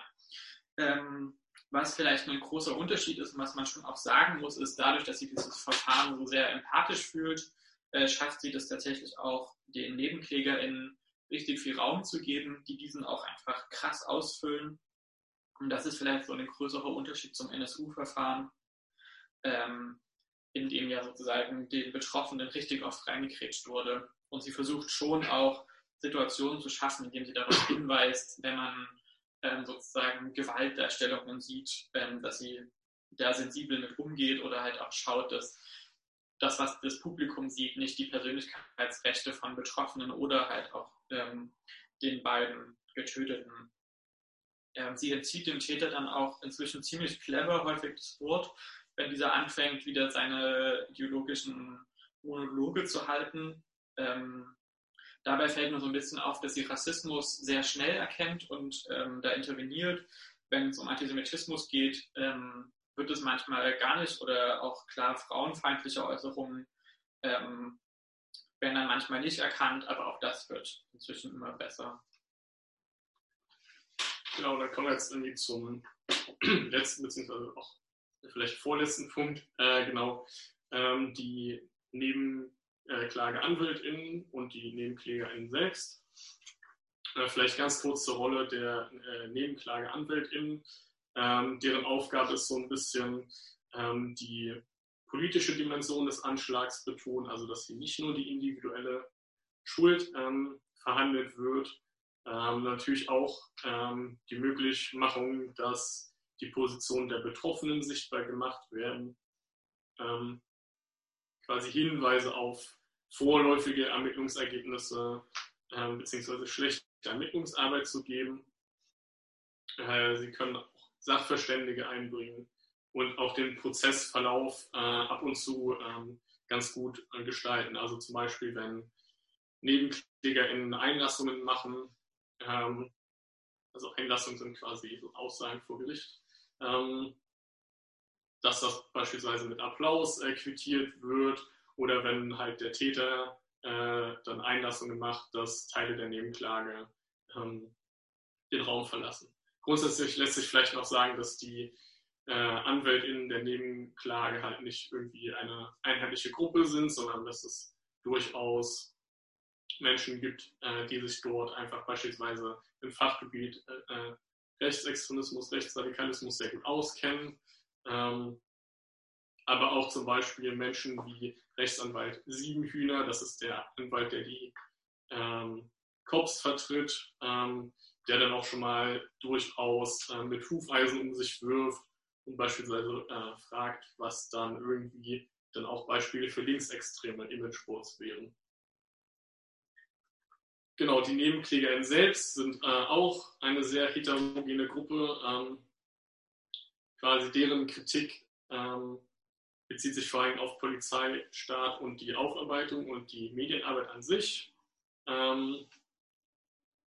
Ähm, was vielleicht ein großer Unterschied ist und was man schon auch sagen muss, ist dadurch, dass sie dieses Verfahren so sehr empathisch fühlt, äh, schafft sie das tatsächlich auch den NebenklägerInnen richtig viel Raum zu geben, die diesen auch einfach krass ausfüllen. Und das ist vielleicht so ein größerer Unterschied zum NSU-Verfahren, ähm, in dem ja sozusagen den Betroffenen richtig oft reingekrätscht wurde. Und sie versucht schon auch Situationen zu schaffen, indem sie darauf hinweist, wenn man ähm, sozusagen Gewaltdarstellungen sieht, ähm, dass sie da sensibel mit umgeht oder halt auch schaut, dass das, was das Publikum sieht, nicht die Persönlichkeitsrechte von Betroffenen oder halt auch ähm, den beiden Getöteten. Ähm, sie entzieht dem Täter dann auch inzwischen ziemlich clever häufig das Wort, wenn dieser anfängt, wieder seine ideologischen Monologe zu halten. Ähm, dabei fällt mir so ein bisschen auf, dass sie Rassismus sehr schnell erkennt und ähm, da interveniert. Wenn es um Antisemitismus geht, ähm, wird es manchmal gar nicht oder auch klar frauenfeindliche Äußerungen ähm, werden dann manchmal nicht erkannt, aber auch das wird inzwischen immer besser. Genau, da kommen wir jetzt irgendwie zum letzten beziehungsweise auch vielleicht vorletzten Punkt. Äh, genau, ähm, die Nebenklageanwältinnen und die NebenklägerInnen selbst. Äh, vielleicht ganz kurz zur Rolle der äh, Nebenklageanwältinnen. Ähm, deren Aufgabe ist so ein bisschen ähm, die politische Dimension des Anschlags betonen, also dass hier nicht nur die individuelle Schuld ähm, verhandelt wird, ähm, natürlich auch ähm, die Möglichmachung, dass die Positionen der Betroffenen sichtbar gemacht werden, ähm, quasi Hinweise auf vorläufige Ermittlungsergebnisse äh, bzw. schlechte Ermittlungsarbeit zu geben. Äh, sie können Sachverständige einbringen und auch den Prozessverlauf äh, ab und zu ähm, ganz gut gestalten. Also zum Beispiel, wenn NebenklägerInnen Einlassungen machen, ähm, also Einlassungen sind quasi Aussagen vor Gericht, ähm, dass das beispielsweise mit Applaus äh, quittiert wird oder wenn halt der Täter äh, dann Einlassungen macht, dass Teile der Nebenklage ähm, den Raum verlassen. Grundsätzlich lässt sich vielleicht noch sagen, dass die äh, AnwältInnen der Nebenklage halt nicht irgendwie eine einheitliche Gruppe sind, sondern dass es durchaus Menschen gibt, äh, die sich dort einfach beispielsweise im Fachgebiet äh, äh Rechtsextremismus, Rechtsradikalismus sehr gut auskennen. Ähm, aber auch zum Beispiel Menschen wie Rechtsanwalt Siebenhühner, das ist der Anwalt, der die ähm, Cops vertritt, ähm, der dann auch schon mal durchaus äh, mit Hufeisen um sich wirft und beispielsweise äh, fragt, was dann irgendwie dann auch Beispiele für linksextreme Imageboards wären. Genau, die NebenklägerInnen selbst sind äh, auch eine sehr heterogene Gruppe. Ähm, quasi deren Kritik ähm, bezieht sich vor allem auf Polizei, Staat und die Aufarbeitung und die Medienarbeit an sich. Ähm,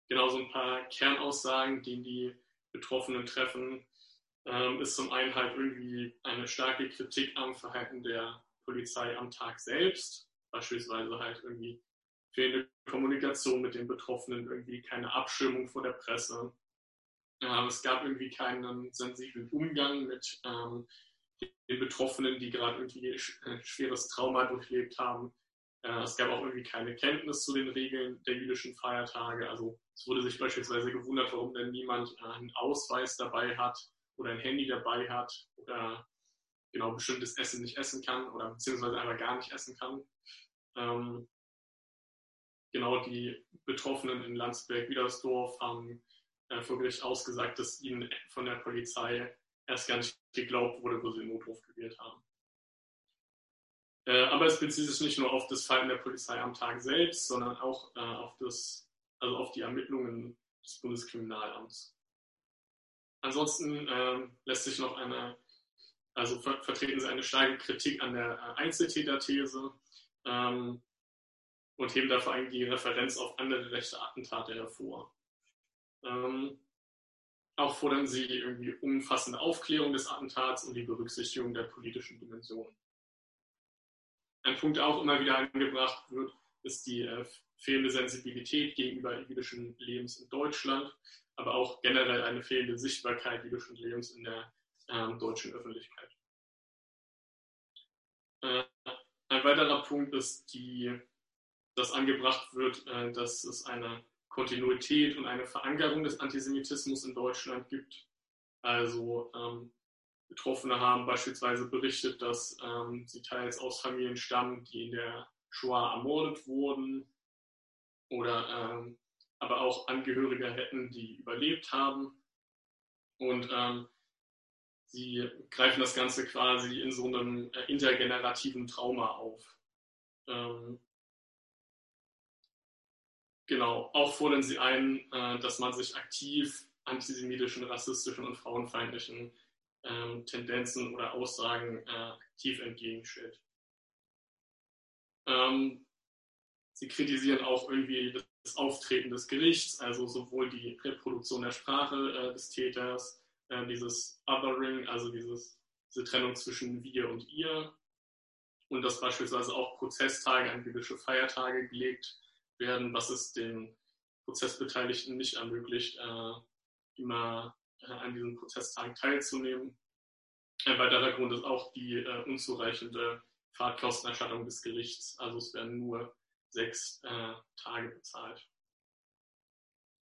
genau so ein paar Kernaussagen, die die Betroffenen treffen, ähm, ist zum einen halt irgendwie eine starke Kritik am Verhalten der Polizei am Tag selbst, beispielsweise halt irgendwie fehlende Kommunikation mit den Betroffenen, irgendwie keine Abschirmung vor der Presse. Ähm, es gab irgendwie keinen sensiblen Umgang mit ähm, den Betroffenen, die gerade irgendwie ein schweres Trauma durchlebt haben. Äh, es gab auch irgendwie keine Kenntnis zu den Regeln der jüdischen Feiertage. Also es wurde sich beispielsweise gewundert, warum denn niemand äh, einen Ausweis dabei hat oder ein Handy dabei hat oder genau bestimmtes Essen nicht essen kann oder beziehungsweise einfach gar nicht essen kann. Ähm, genau die Betroffenen in Landsberg-Wiedersdorf haben äh, vor Gericht ausgesagt, dass ihnen von der Polizei erst gar nicht geglaubt wurde, wo sie den Notruf gewählt haben. Äh, aber es bezieht sich nicht nur auf das Verhalten der Polizei am Tag selbst, sondern auch äh, auf, das, also auf die Ermittlungen des Bundeskriminalamts. Ansonsten äh, lässt sich noch eine, also ver vertreten sie eine starke Kritik an der äh, Einzeltäterthese ähm, und heben da vor allem die Referenz auf andere rechte Attentate hervor. Ähm, auch fordern sie irgendwie umfassende Aufklärung des Attentats und die Berücksichtigung der politischen Dimension. Ein Punkt, der auch immer wieder angebracht wird, ist die äh, fehlende Sensibilität gegenüber jüdischen Lebens in Deutschland, aber auch generell eine fehlende Sichtbarkeit jüdischen Lebens in der äh, deutschen Öffentlichkeit. Äh, ein weiterer Punkt ist, die, dass angebracht wird, äh, dass es eine Kontinuität und eine Verankerung des Antisemitismus in Deutschland gibt. Also ähm, Betroffene haben beispielsweise berichtet, dass ähm, sie teils aus Familien stammen, die in der Shoah ermordet wurden oder ähm, aber auch Angehörige hätten, die überlebt haben. Und ähm, sie greifen das Ganze quasi in so einem äh, intergenerativen Trauma auf. Ähm, genau, auch fordern sie ein, äh, dass man sich aktiv antisemitischen, rassistischen und frauenfeindlichen ähm, Tendenzen oder Aussagen äh, aktiv entgegenstellt. Ähm, sie kritisieren auch irgendwie das Auftreten des Gerichts, also sowohl die Reproduktion der Sprache äh, des Täters, äh, dieses Othering, also dieses, diese Trennung zwischen wir und ihr, und dass beispielsweise auch Prozesstage an jüdische Feiertage gelegt werden, was es den Prozessbeteiligten nicht ermöglicht, äh, immer äh, an diesen Prozesstagen teilzunehmen. Ein weiterer Grund ist auch die äh, unzureichende Fahrtkostenerstattung des Gerichts. Also es werden nur sechs äh, Tage bezahlt.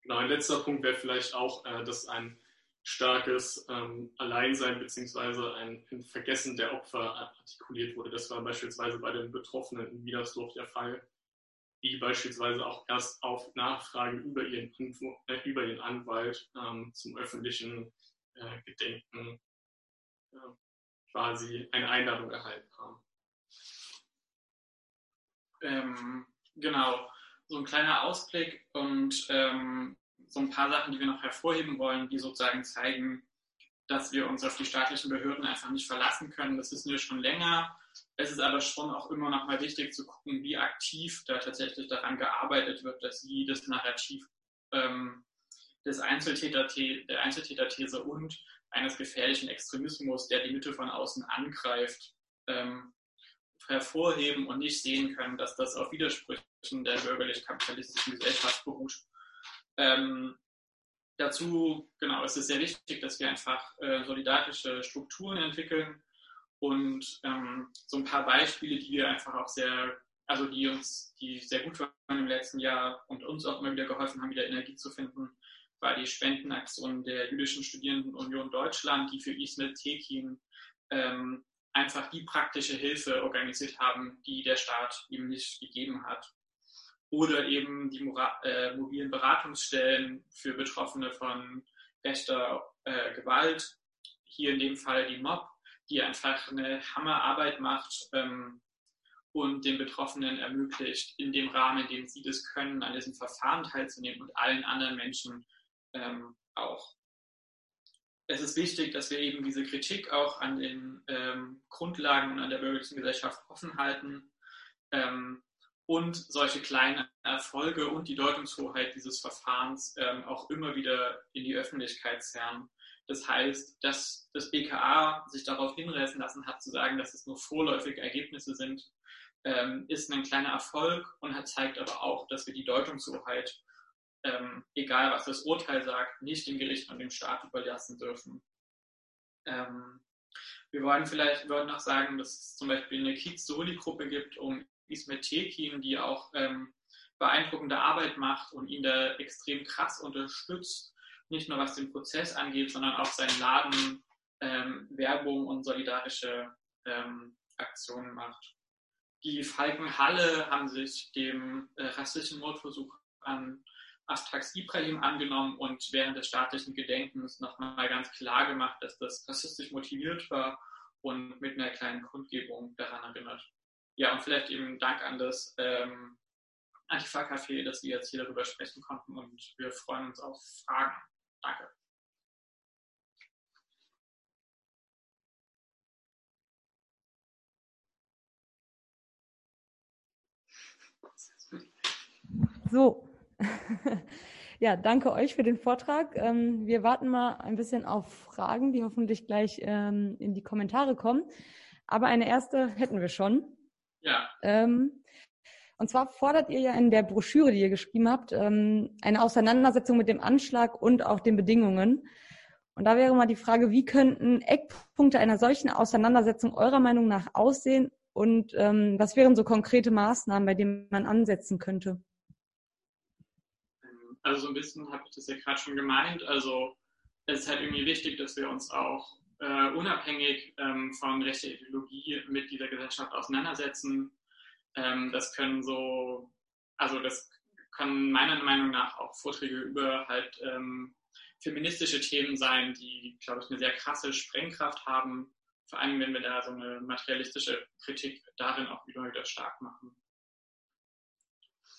Genau, ein letzter Punkt wäre vielleicht auch, äh, dass ein starkes ähm, Alleinsein bzw. Ein, ein, Vergessen der Opfer artikuliert wurde. Das war beispielsweise bei den Betroffenen in Wiedersdorf der Fall, die beispielsweise auch erst auf Nachfragen über ihren, äh, über ihren Anwalt ähm, zum öffentlichen äh, Gedenken äh, quasi eine Einladung erhalten haben. Ähm, genau, so ein kleiner Ausblick und ähm, so ein paar Sachen, die wir noch hervorheben wollen, die sozusagen zeigen, dass wir uns auf die staatlichen Behörden einfach nicht verlassen können. Das wissen wir schon länger. Es ist aber schon auch immer noch mal wichtig zu gucken, wie aktiv da tatsächlich daran gearbeitet wird, dass sie das Narrativ ähm, des Einzeltäter, der Einzeltäterthese und eines gefährlichen Extremismus, der die Mitte von außen angreift, ähm, hervorheben und nicht sehen können, dass das auf Widersprüchen der bürgerlich-kapitalistischen Gesellschaft beruht. Ähm, dazu, genau, es ist sehr wichtig, dass wir einfach äh, solidarische Strukturen entwickeln und ähm, so ein paar Beispiele, die wir einfach auch sehr, also die uns, die sehr gut waren im letzten Jahr und uns auch immer wieder geholfen haben, wieder Energie zu finden, war die Spendenaktion der Jüdischen Studierendenunion Deutschland, die für Ismet Tekin ähm, einfach die praktische Hilfe organisiert haben, die der Staat ihm nicht gegeben hat. Oder eben die Mora äh, mobilen Beratungsstellen für Betroffene von rechter äh, Gewalt, hier in dem Fall die MOB, die einfach eine Hammerarbeit macht ähm, und den Betroffenen ermöglicht, in dem Rahmen, in dem sie das können, an diesem Verfahren teilzunehmen und allen anderen Menschen ähm, auch. Es ist wichtig, dass wir eben diese Kritik auch an den ähm, Grundlagen und an der bürgerlichen Gesellschaft offen halten. Ähm, und solche kleinen Erfolge und die Deutungshoheit dieses Verfahrens ähm, auch immer wieder in die Öffentlichkeit zerren. Das heißt, dass das BKA sich darauf hinreißen lassen hat, zu sagen, dass es nur vorläufige Ergebnisse sind, ähm, ist ein kleiner Erfolg und hat, zeigt aber auch, dass wir die Deutungshoheit ähm, egal was das Urteil sagt, nicht dem Gericht und dem Staat überlassen dürfen. Ähm, wir wollen vielleicht würden noch sagen, dass es zum Beispiel eine Kiez-Soli-Gruppe gibt um Ismet Tekin, die auch ähm, beeindruckende Arbeit macht und ihn da extrem krass unterstützt, nicht nur was den Prozess angeht, sondern auch seinen Laden ähm, Werbung und solidarische ähm, Aktionen macht. Die Falkenhalle haben sich dem äh, rassistischen Mordversuch an Astax Ibrahim angenommen und während des staatlichen Gedenkens nochmal ganz klar gemacht, dass das rassistisch motiviert war und mit einer kleinen Kundgebung daran erinnert. Ja, und vielleicht eben Dank an das ähm, Antifa-Café, dass wir jetzt hier darüber sprechen konnten und wir freuen uns auf Fragen. Danke. So, Ja, danke euch für den Vortrag. Ähm, wir warten mal ein bisschen auf Fragen, die hoffentlich gleich ähm, in die Kommentare kommen. Aber eine erste hätten wir schon. Ja. Ähm, und zwar fordert ihr ja in der Broschüre, die ihr geschrieben habt, eine Auseinandersetzung mit dem Anschlag und auch den Bedingungen. Und da wäre mal die Frage, wie könnten Eckpunkte einer solchen Auseinandersetzung eurer Meinung nach aussehen und was wären so konkrete Maßnahmen, bei denen man ansetzen könnte? Also so ein bisschen habe ich das ja gerade schon gemeint. Also es ist halt irgendwie wichtig, dass wir uns auch äh, unabhängig ähm, von rechter Ideologie mit dieser Gesellschaft auseinandersetzen. Ähm, das können so, also das können meiner Meinung nach auch Vorträge über halt ähm, feministische Themen sein, die, glaube ich, eine sehr krasse Sprengkraft haben. Vor allem, wenn wir da so eine materialistische Kritik darin auch wieder, stark machen.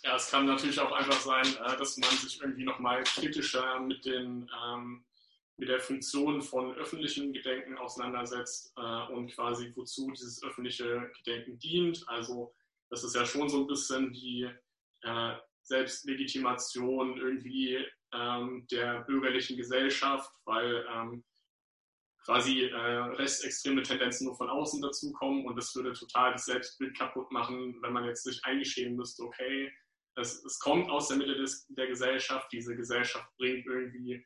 Ja, es kann natürlich auch einfach sein, äh, dass man sich irgendwie nochmal kritischer mit, den, ähm, mit der Funktion von öffentlichem Gedenken auseinandersetzt äh, und quasi wozu dieses öffentliche Gedenken dient. Also das ist ja schon so ein bisschen die äh, Selbstlegitimation irgendwie ähm, der bürgerlichen Gesellschaft, weil ähm, quasi äh, rechtsextreme Tendenzen nur von außen dazukommen und das würde total das Selbstbild kaputt machen, wenn man jetzt sich eingestehen müsste, okay, es, es kommt aus der Mitte des, der Gesellschaft, diese Gesellschaft bringt irgendwie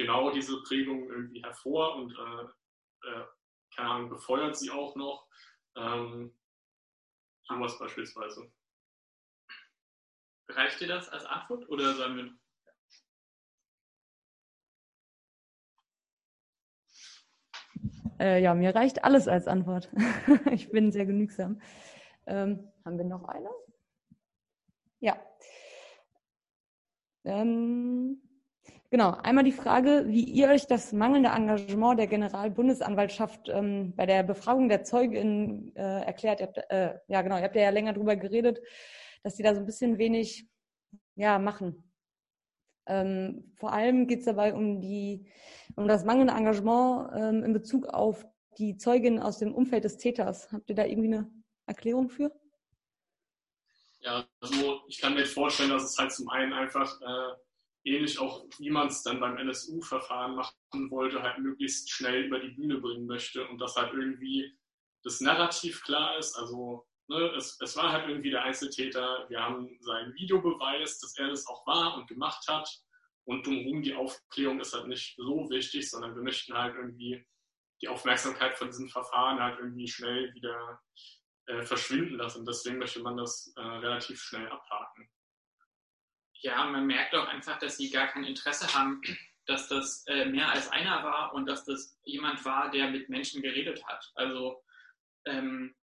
genau diese Prägung irgendwie hervor und äh, äh, keine Ahnung, befeuert sie auch noch. Ähm, sowas beispielsweise. Reicht dir das als Antwort oder sollen wir Äh, ja, mir reicht alles als Antwort. ich bin sehr genügsam. Ähm, haben wir noch eine? Ja. Ähm, genau, einmal die Frage, wie ihr euch das mangelnde Engagement der Generalbundesanwaltschaft ähm, bei der Befragung der Zeuginnen äh, erklärt. Habt, äh, ja, genau, ihr habt ja länger darüber geredet, dass die da so ein bisschen wenig ja, machen. Ähm, vor allem geht es dabei um, die, um das mangelnde Engagement ähm, in Bezug auf die Zeugin aus dem Umfeld des Täters. Habt ihr da irgendwie eine Erklärung für? Ja, also ich kann mir vorstellen, dass es halt zum einen einfach äh, ähnlich auch, wie man es dann beim NSU-Verfahren machen wollte, halt möglichst schnell über die Bühne bringen möchte und dass halt irgendwie das Narrativ klar ist. Also ne, es, es war halt irgendwie der Einzeltäter. Wir haben seinen Videobeweis, dass er das auch war und gemacht hat. Und drumherum die Aufklärung ist halt nicht so wichtig, sondern wir möchten halt irgendwie die Aufmerksamkeit von diesem Verfahren halt irgendwie schnell wieder äh, verschwinden lassen. Deswegen möchte man das äh, relativ schnell abhaken. Ja, man merkt auch einfach, dass sie gar kein Interesse haben, dass das äh, mehr als einer war und dass das jemand war, der mit Menschen geredet hat. Also ähm,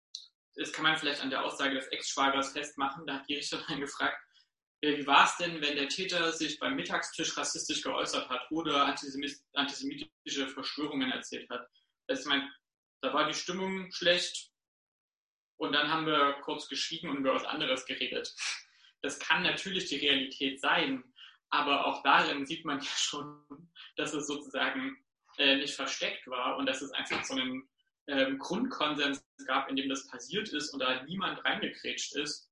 das kann man vielleicht an der Aussage des Ex-Schwagers festmachen. Da hat die Richterin gefragt, wie war es denn, wenn der Täter sich beim Mittagstisch rassistisch geäußert hat oder antisemitische Verschwörungen erzählt hat? Also ich meine, da war die Stimmung schlecht, und dann haben wir kurz geschwiegen und über was anderes geredet. Das kann natürlich die Realität sein, aber auch darin sieht man ja schon, dass es sozusagen äh, nicht versteckt war und dass es einfach so einen ähm, Grundkonsens gab, in dem das passiert ist und da niemand reingekrätscht ist.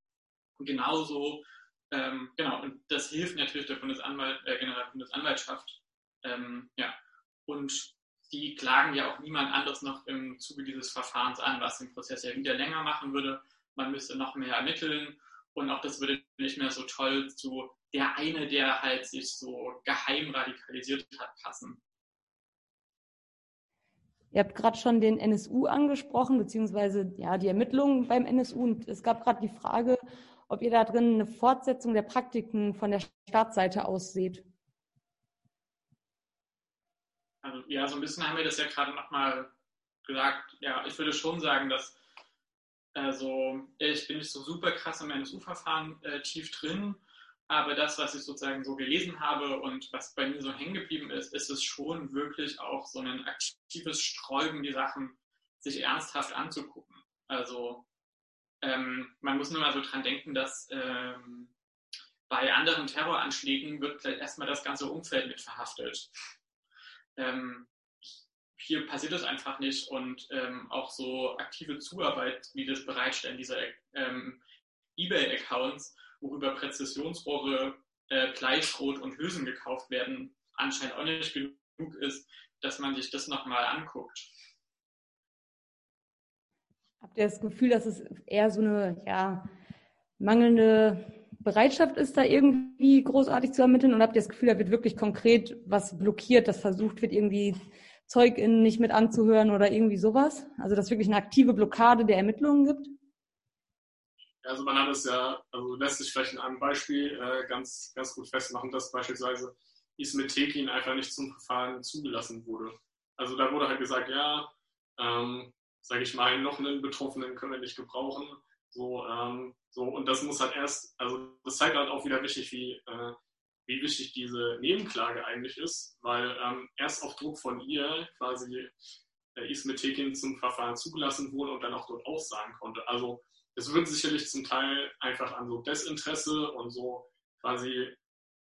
Und genauso, ähm, genau, und das hilft natürlich der Bundesanwalt, äh, Generalbundesanwaltschaft. Ähm, ja, und die klagen ja auch niemand anderes noch im Zuge dieses Verfahrens an, was den Prozess ja wieder länger machen würde. Man müsste noch mehr ermitteln und auch das würde nicht mehr so toll zu der eine, der halt sich so geheim radikalisiert hat, passen. Ihr habt gerade schon den NSU angesprochen, beziehungsweise ja, die Ermittlungen beim NSU. Und es gab gerade die Frage, ob ihr da drin eine Fortsetzung der Praktiken von der Staatsseite ausseht. Also, ja, so ein bisschen haben wir das ja gerade nochmal gesagt. Ja, ich würde schon sagen, dass also ich bin nicht so super krass im NSU-Verfahren äh, tief drin, aber das, was ich sozusagen so gelesen habe und was bei mir so hängen geblieben ist, ist es schon wirklich auch so ein aktives Sträuben, die Sachen sich ernsthaft anzugucken. Also ähm, man muss nur mal so dran denken, dass ähm, bei anderen Terroranschlägen wird vielleicht erstmal das ganze Umfeld mit verhaftet. Ähm, hier passiert es einfach nicht und ähm, auch so aktive Zuarbeit wie das Bereitstellen dieser ähm, eBay-Accounts, worüber Präzisionsrohre äh, Bleischrot und Hülsen gekauft werden, anscheinend auch nicht genug ist, dass man sich das nochmal anguckt. Habt ihr das Gefühl, dass es eher so eine ja, mangelnde Bereitschaft ist, da irgendwie großartig zu ermitteln? Und habt ihr das Gefühl, da wird wirklich konkret was blockiert, dass versucht wird, irgendwie ZeugInnen nicht mit anzuhören oder irgendwie sowas? Also, dass es wirklich eine aktive Blockade der Ermittlungen gibt? Also man hat es ja, also lässt sich vielleicht in einem Beispiel äh, ganz, ganz gut festmachen, dass beispielsweise Ismet Tekin einfach nicht zum Verfahren zugelassen wurde. Also da wurde halt gesagt, ja, ähm, sage ich mal, noch einen Betroffenen können wir nicht gebrauchen. So, ähm, so, und das muss halt erst, also das zeigt halt auch wieder wichtig, wie, äh, wie wichtig diese Nebenklage eigentlich ist, weil ähm, erst auf Druck von ihr quasi äh, Ismet Tekin zum Verfahren zugelassen wurde und dann auch dort aussagen konnte. Also es wird sicherlich zum Teil einfach an so Desinteresse und so quasi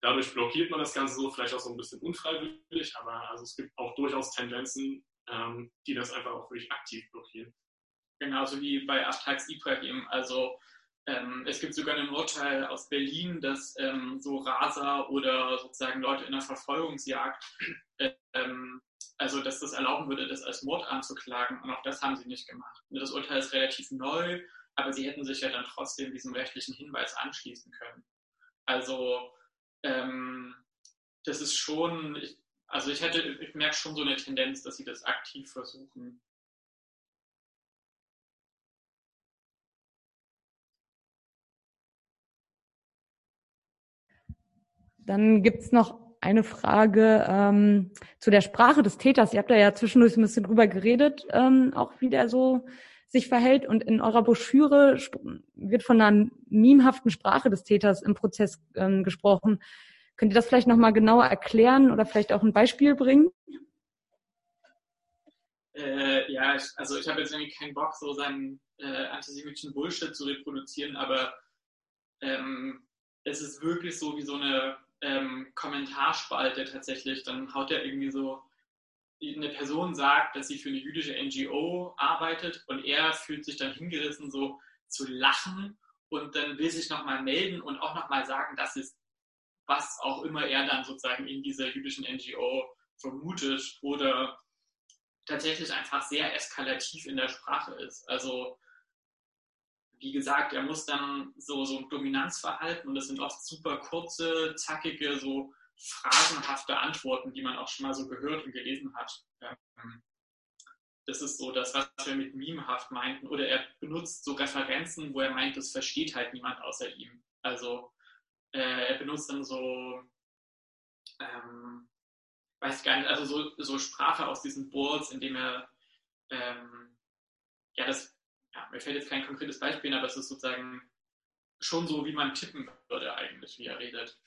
dadurch blockiert man das Ganze so, vielleicht auch so ein bisschen unfreiwillig, aber also es gibt auch durchaus Tendenzen, ähm, die das einfach auch wirklich aktiv blockieren. Genauso wie bei Aftax Ibrahim. Also ähm, es gibt sogar ein Urteil aus Berlin, dass ähm, so Raser oder sozusagen Leute in der Verfolgungsjagd, ähm, also dass das erlauben würde, das als Mord anzuklagen. Und auch das haben sie nicht gemacht. Das Urteil ist relativ neu aber sie hätten sich ja dann trotzdem diesem rechtlichen Hinweis anschließen können. Also ähm, das ist schon, ich, also ich hätte, ich merke schon so eine Tendenz, dass sie das aktiv versuchen. Dann gibt es noch eine Frage ähm, zu der Sprache des Täters. Ihr habt da ja zwischendurch ein bisschen drüber geredet, ähm, auch wie der so sich verhält. Und in eurer Broschüre wird von einer memehaften Sprache des Täters im Prozess ähm, gesprochen. Könnt ihr das vielleicht nochmal genauer erklären oder vielleicht auch ein Beispiel bringen? Äh, ja, ich, also ich habe jetzt irgendwie keinen Bock, so seinen äh, antisemitischen Bullshit zu reproduzieren, aber ähm, es ist wirklich so wie so eine ähm, Kommentarspalte tatsächlich. Dann haut er irgendwie so eine Person sagt, dass sie für eine jüdische NGO arbeitet und er fühlt sich dann hingerissen, so zu lachen und dann will sich nochmal melden und auch nochmal sagen, dass es was auch immer er dann sozusagen in dieser jüdischen NGO vermutet oder tatsächlich einfach sehr eskalativ in der Sprache ist. Also wie gesagt, er muss dann so, so ein Dominanzverhalten und das sind oft super kurze, zackige, so phrasenhafte Antworten, die man auch schon mal so gehört und gelesen hat. Ähm, das ist so das, was wir mit memehaft meinten. Oder er benutzt so Referenzen, wo er meint, das versteht halt niemand außer ihm. Also äh, er benutzt dann so, ähm, weiß gar nicht, also so, so Sprache aus diesen Boards, indem er, ähm, ja, das, ja, mir fällt jetzt kein konkretes Beispiel, aber es ist sozusagen schon so, wie man tippen würde eigentlich, wie er redet.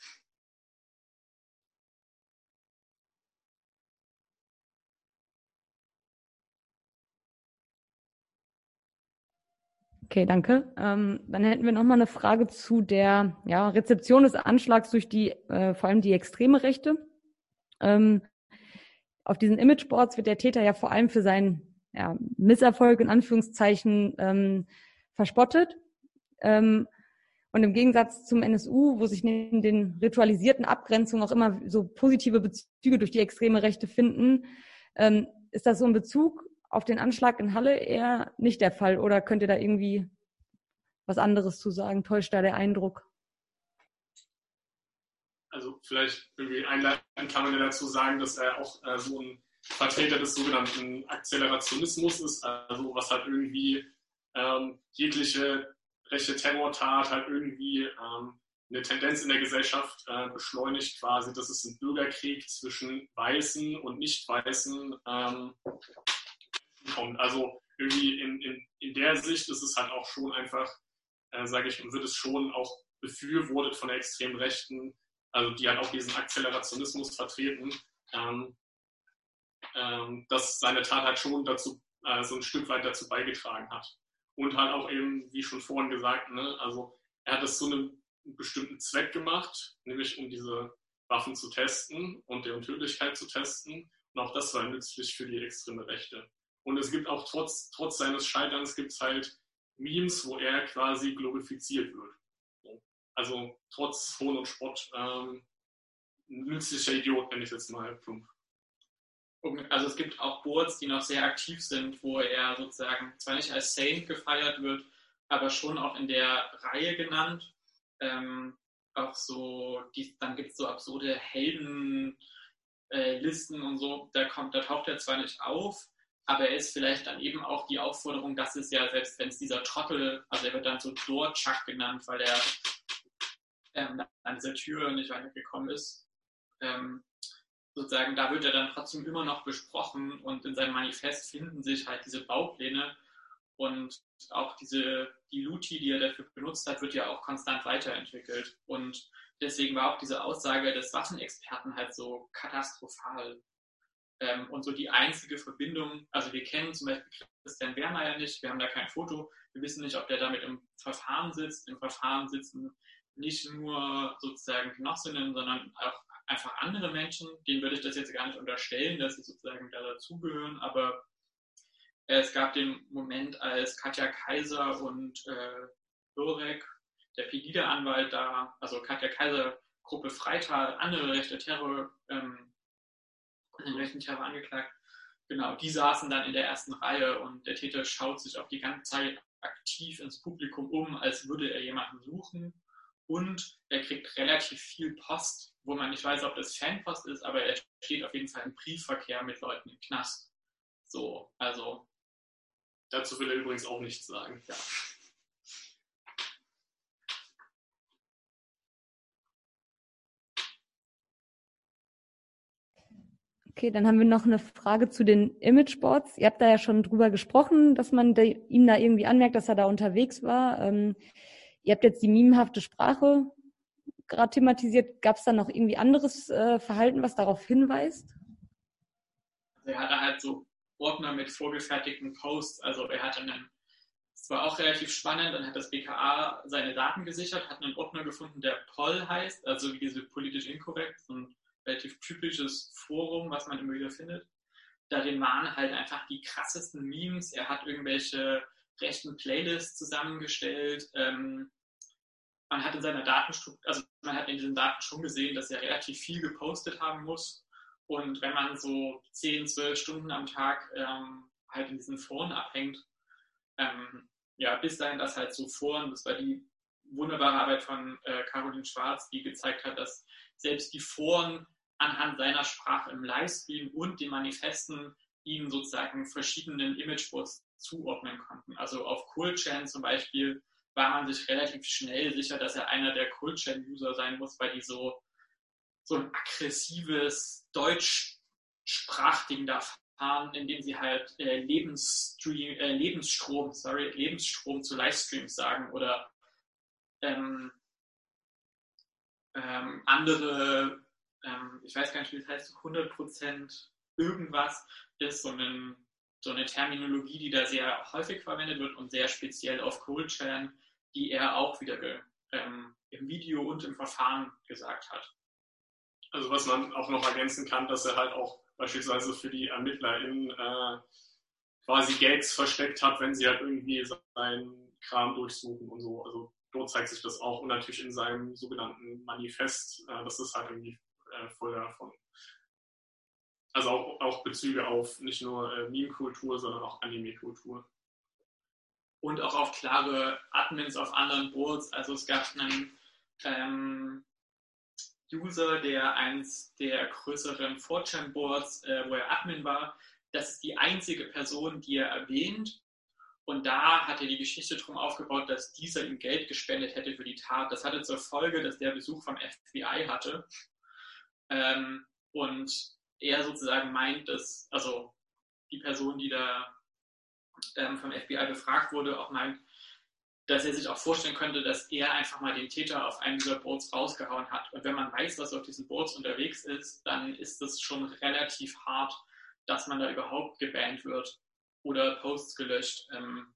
Okay, danke. Ähm, dann hätten wir noch mal eine Frage zu der ja, Rezeption des Anschlags durch die, äh, vor allem die extreme Rechte. Ähm, auf diesen Imageboards wird der Täter ja vor allem für seinen ja, Misserfolg in Anführungszeichen ähm, verspottet. Ähm, und im Gegensatz zum NSU, wo sich neben den ritualisierten Abgrenzungen auch immer so positive Bezüge durch die extreme Rechte finden, ähm, ist das so ein Bezug auf den Anschlag in Halle eher nicht der Fall? Oder könnt ihr da irgendwie was anderes zu sagen? Täuscht da der Eindruck? Also vielleicht irgendwie einleitend kann man ja dazu sagen, dass er auch äh, so ein Vertreter des sogenannten Akzelerationismus ist, also was halt irgendwie ähm, jegliche rechte Terrortat halt irgendwie ähm, eine Tendenz in der Gesellschaft äh, beschleunigt quasi, dass es einen Bürgerkrieg zwischen Weißen und Nicht-Weißen ähm, kommt. Also irgendwie in, in, in der Sicht ist es halt auch schon einfach, äh, sage ich, wird es schon auch befürwortet von der extremen Rechten, also die halt auch diesen Akzelerationismus vertreten, ähm, ähm, dass seine Tat halt schon dazu äh, so ein Stück weit dazu beigetragen hat. Und halt auch eben, wie schon vorhin gesagt, ne, also er hat es zu einem bestimmten Zweck gemacht, nämlich um diese Waffen zu testen und deren Tödlichkeit zu testen. Und auch das war nützlich für die extreme Rechte. Und es gibt auch trotz, trotz seines Scheiterns gibt es halt Memes, wo er quasi glorifiziert wird. also trotz Hohn und Spott, ähm, nützlicher Idiot, nenne ich jetzt mal plump. Also es gibt auch Boards, die noch sehr aktiv sind, wo er sozusagen zwar nicht als Saint gefeiert wird, aber schon auch in der Reihe genannt. Ähm, auch so, die, dann gibt es so absurde Heldenlisten äh, und so, da kommt, da taucht er zwar nicht auf, aber er ist vielleicht dann eben auch die Aufforderung, dass es ja, selbst wenn es dieser Trottel, also er wird dann so Door-Chuck genannt, weil er ähm, an dieser Tür nicht weitergekommen ist. Ähm, sozusagen, da wird er dann trotzdem immer noch besprochen und in seinem Manifest finden sich halt diese Baupläne und auch diese, die Luti, die er dafür benutzt hat, wird ja auch konstant weiterentwickelt. Und deswegen war auch diese Aussage des Waffenexperten halt so katastrophal. Ähm, und so die einzige Verbindung, also wir kennen zum Beispiel Christian Wehrmeier nicht, wir haben da kein Foto, wir wissen nicht, ob der damit im Verfahren sitzt. Im Verfahren sitzen nicht nur sozusagen Genossinnen, sondern auch einfach andere Menschen, denen würde ich das jetzt gar nicht unterstellen, dass sie sozusagen da dazugehören, aber es gab den Moment, als Katja Kaiser und äh, Burek, der Pegida-Anwalt da, also Katja Kaiser, Gruppe Freital, andere rechte Terror, ähm, den rechten Terror angeklagt, genau, die saßen dann in der ersten Reihe und der Täter schaut sich auch die ganze Zeit aktiv ins Publikum um, als würde er jemanden suchen und er kriegt relativ viel Post, wo man nicht weiß, ob das Fanpost ist, aber er steht auf jeden Fall im Briefverkehr mit Leuten im Knast. So, also. Dazu will er übrigens auch nichts sagen. Ja. Okay, dann haben wir noch eine Frage zu den Imageboards. Ihr habt da ja schon drüber gesprochen, dass man ihm da irgendwie anmerkt, dass er da unterwegs war. Ähm, Ihr habt jetzt die mimhafte Sprache gerade thematisiert. Gab es da noch irgendwie anderes äh, Verhalten, was darauf hinweist? Er hatte halt so Ordner mit vorgefertigten Posts. Also er hatte einen, es war auch relativ spannend, dann hat das BKA seine Daten gesichert, hat einen Ordner gefunden, der Poll heißt, also wie diese politisch inkorrekt, so ein relativ typisches Forum, was man immer wieder findet. Darin waren halt einfach die krassesten Memes. Er hat irgendwelche rechten Playlist zusammengestellt. Ähm, man hat in seiner Datenstruktur, also man hat in diesen Daten schon gesehen, dass er relativ viel gepostet haben muss. Und wenn man so 10, 12 Stunden am Tag ähm, halt in diesen Foren abhängt, ähm, ja, bis dahin das halt so Foren, das war die wunderbare Arbeit von äh, Caroline Schwarz, die gezeigt hat, dass selbst die Foren anhand seiner Sprache im Livestream und den Manifesten ihm sozusagen verschiedenen Imageboards zuordnen konnten. Also auf CoolChain zum Beispiel war man sich relativ schnell sicher, dass er einer der CoolChain-User sein muss, weil die so, so ein aggressives Deutschsprachding da fahren, indem sie halt äh, Lebensstream, äh, Lebensstrom, sorry, Lebensstrom zu Livestreams sagen oder ähm, ähm, andere, ähm, ich weiß gar nicht, wie das heißt, 100% irgendwas ist so ein so eine Terminologie, die da sehr häufig verwendet wird und sehr speziell auf Cold die er auch wieder ähm, im Video und im Verfahren gesagt hat. Also was man auch noch ergänzen kann, dass er halt auch beispielsweise für die ErmittlerInnen äh, quasi Gags versteckt hat, wenn sie halt irgendwie seinen Kram durchsuchen und so. Also dort zeigt sich das auch und natürlich in seinem sogenannten Manifest, äh, das ist halt irgendwie äh, voll davon also auch, auch Bezüge auf nicht nur äh, Meme-Kultur, sondern auch Anime-Kultur. Und auch auf klare Admins auf anderen Boards. Also es gab einen ähm, User, der eins der größeren 4chan-Boards, äh, wo er Admin war, das ist die einzige Person, die er erwähnt. Und da hat er die Geschichte drum aufgebaut, dass dieser ihm Geld gespendet hätte für die Tat. Das hatte zur Folge, dass der Besuch vom FBI hatte. Ähm, und er sozusagen meint, dass, also die Person, die da ähm, vom FBI befragt wurde, auch meint, dass er sich auch vorstellen könnte, dass er einfach mal den Täter auf einem dieser Boards rausgehauen hat. Und wenn man weiß, was auf diesen Boards unterwegs ist, dann ist das schon relativ hart, dass man da überhaupt gebannt wird oder Posts gelöscht. Ähm,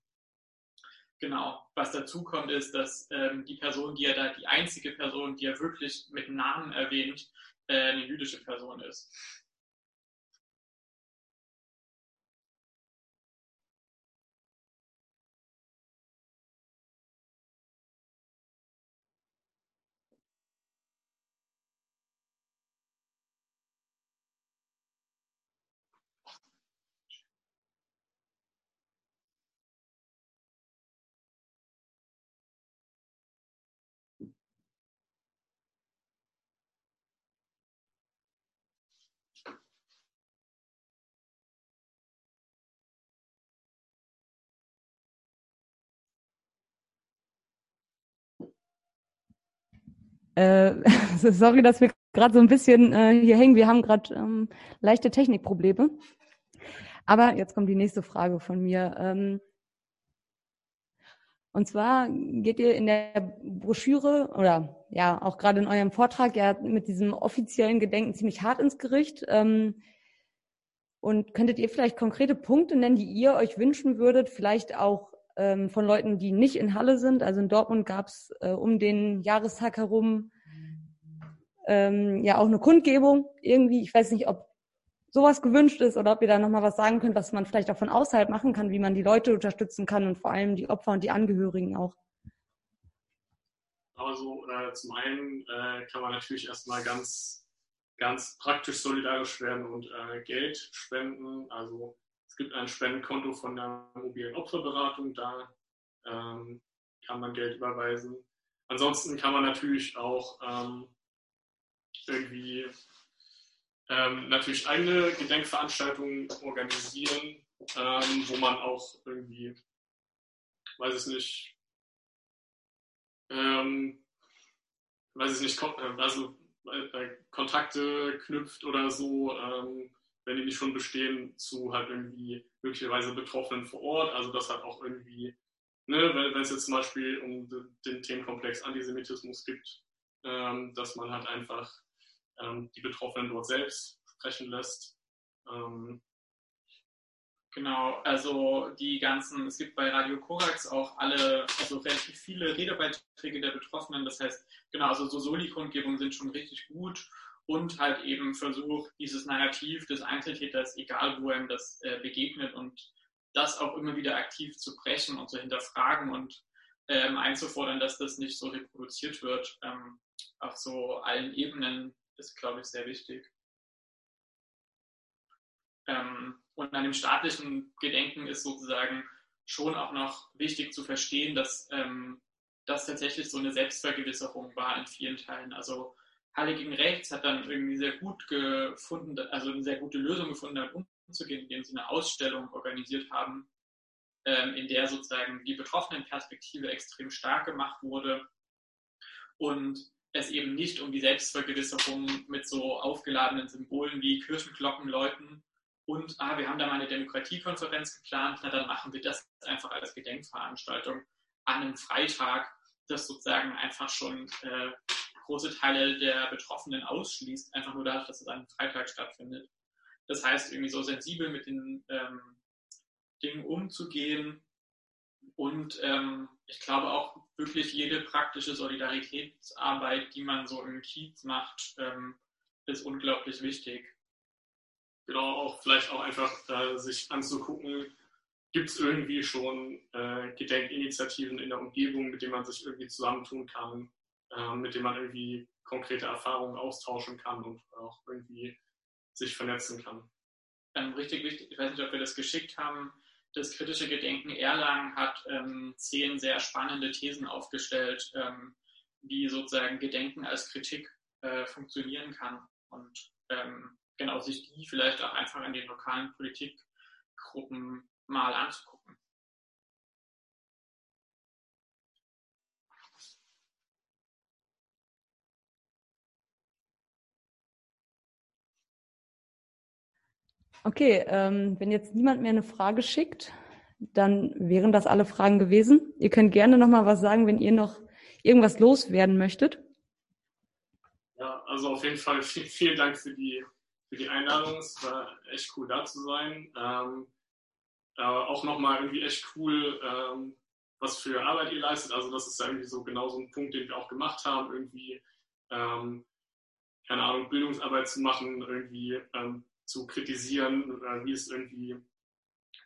genau. Was dazu kommt, ist, dass ähm, die Person, die er da, die einzige Person, die er wirklich mit Namen erwähnt, äh, eine jüdische Person ist. Äh, sorry, dass wir gerade so ein bisschen äh, hier hängen. Wir haben gerade ähm, leichte Technikprobleme. Aber jetzt kommt die nächste Frage von mir. Ähm, und zwar geht ihr in der Broschüre oder ja auch gerade in eurem Vortrag ja mit diesem offiziellen Gedenken ziemlich hart ins Gericht. Ähm, und könntet ihr vielleicht konkrete Punkte nennen, die ihr euch wünschen würdet, vielleicht auch ähm, von Leuten, die nicht in Halle sind? Also in Dortmund gab es äh, um den Jahrestag herum ähm, ja auch eine Kundgebung irgendwie. Ich weiß nicht, ob sowas gewünscht ist oder ob ihr da nochmal was sagen könnt, was man vielleicht auch von außerhalb machen kann, wie man die Leute unterstützen kann und vor allem die Opfer und die Angehörigen auch. Also äh, zum einen äh, kann man natürlich erstmal ganz, ganz praktisch solidarisch werden und äh, Geld spenden. Also es gibt ein Spendenkonto von der mobilen Opferberatung, da ähm, kann man Geld überweisen. Ansonsten kann man natürlich auch ähm, irgendwie ähm, natürlich eigene Gedenkveranstaltungen organisieren, ähm, wo man auch irgendwie, weiß ich nicht, ähm, weiß ich nicht, äh, also äh, Kontakte knüpft oder so, ähm, wenn die nicht schon bestehen, zu halt irgendwie möglicherweise Betroffenen vor Ort. Also das hat auch irgendwie, ne, wenn es jetzt zum Beispiel um den Themenkomplex Antisemitismus gibt, ähm, dass man halt einfach ähm, die Betroffenen dort selbst sprechen lässt. Ähm, Genau, also die ganzen, es gibt bei Radio Korax auch alle, also relativ viele Redebeiträge der Betroffenen. Das heißt, genau, also so Soli-Kundgebungen sind schon richtig gut und halt eben versucht, dieses Narrativ des Einzeltäters, egal wo ihm das äh, begegnet und das auch immer wieder aktiv zu brechen und zu hinterfragen und ähm, einzufordern, dass das nicht so reproduziert wird, ähm, auf so allen Ebenen ist, glaube ich, sehr wichtig. Ähm, und an dem staatlichen Gedenken ist sozusagen schon auch noch wichtig zu verstehen, dass ähm, das tatsächlich so eine Selbstvergewisserung war in vielen Teilen. Also Halle gegen Rechts hat dann irgendwie sehr gut gefunden, also eine sehr gute Lösung gefunden, damit umzugehen, indem sie eine Ausstellung organisiert haben, ähm, in der sozusagen die betroffenen Perspektive extrem stark gemacht wurde und es eben nicht um die Selbstvergewisserung mit so aufgeladenen Symbolen wie Kirchenglocken läuten und ah, wir haben da mal eine Demokratiekonferenz geplant, na dann machen wir das einfach als Gedenkveranstaltung an einem Freitag, das sozusagen einfach schon äh, große Teile der Betroffenen ausschließt, einfach nur dadurch, dass es an einem Freitag stattfindet. Das heißt, irgendwie so sensibel mit den ähm, Dingen umzugehen und ähm, ich glaube auch wirklich jede praktische Solidaritätsarbeit, die man so im Kiez macht, ähm, ist unglaublich wichtig. Genau, auch vielleicht auch einfach äh, sich anzugucken, gibt es irgendwie schon äh, Gedenkinitiativen in der Umgebung, mit denen man sich irgendwie zusammentun kann, äh, mit denen man irgendwie konkrete Erfahrungen austauschen kann und auch irgendwie sich vernetzen kann. Ähm, richtig wichtig, ich weiß nicht, ob wir das geschickt haben, das kritische Gedenken Erlangen hat ähm, zehn sehr spannende Thesen aufgestellt, ähm, wie sozusagen Gedenken als Kritik äh, funktionieren kann und ähm, genau sich die vielleicht auch einfach an den lokalen Politikgruppen mal anzugucken. Okay, ähm, wenn jetzt niemand mehr eine Frage schickt, dann wären das alle Fragen gewesen. Ihr könnt gerne noch mal was sagen, wenn ihr noch irgendwas loswerden möchtet. Ja, also auf jeden Fall viel, vielen Dank für die, für die Einladung. Es war echt cool, da zu sein. Ähm, äh, auch nochmal irgendwie echt cool, ähm, was für Arbeit ihr leistet. Also das ist ja irgendwie so genau so ein Punkt, den wir auch gemacht haben, irgendwie, ähm, keine Ahnung, Bildungsarbeit zu machen, irgendwie ähm, zu kritisieren, äh, wie es irgendwie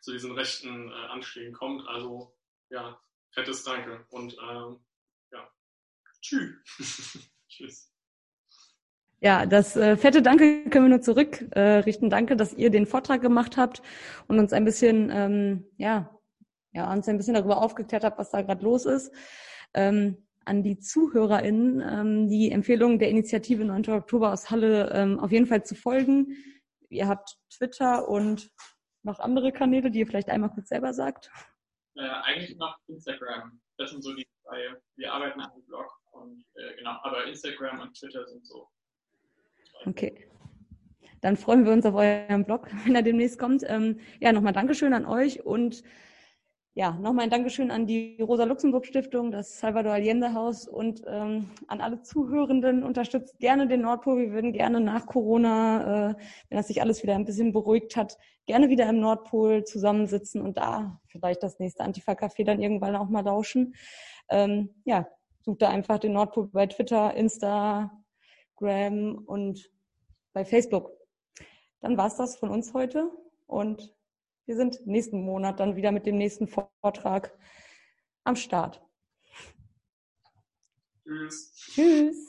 zu diesen rechten äh, Anschlägen kommt. Also ja, fettes Danke und ähm, ja, tschüss. Tschüss. Ja, das äh, fette Danke können wir nur zurück äh, richten. Danke, dass ihr den Vortrag gemacht habt und uns ein bisschen, ähm, ja, ja, uns ein bisschen darüber aufgeklärt habt, was da gerade los ist. Ähm, an die ZuhörerInnen ähm, die Empfehlung der Initiative 9. Oktober aus Halle ähm, auf jeden Fall zu folgen. Ihr habt Twitter und noch andere Kanäle, die ihr vielleicht einmal kurz selber sagt. Äh, eigentlich noch Instagram. Das sind so die zwei. Wir arbeiten an dem Blog und äh, genau, aber Instagram und Twitter sind so. Okay. Dann freuen wir uns auf euren Blog, wenn er demnächst kommt. Ähm, ja, nochmal Dankeschön an euch und ja, nochmal ein Dankeschön an die Rosa-Luxemburg-Stiftung, das Salvador Allende-Haus und ähm, an alle Zuhörenden. Unterstützt gerne den Nordpol. Wir würden gerne nach Corona, äh, wenn das sich alles wieder ein bisschen beruhigt hat, gerne wieder im Nordpol zusammensitzen und da vielleicht das nächste Antifa-Café dann irgendwann auch mal lauschen. Ähm, ja, sucht da einfach den Nordpol bei Twitter, Instagram und bei Facebook. Dann war's das von uns heute und wir sind nächsten Monat dann wieder mit dem nächsten Vortrag am Start. Tschüss. Tschüss.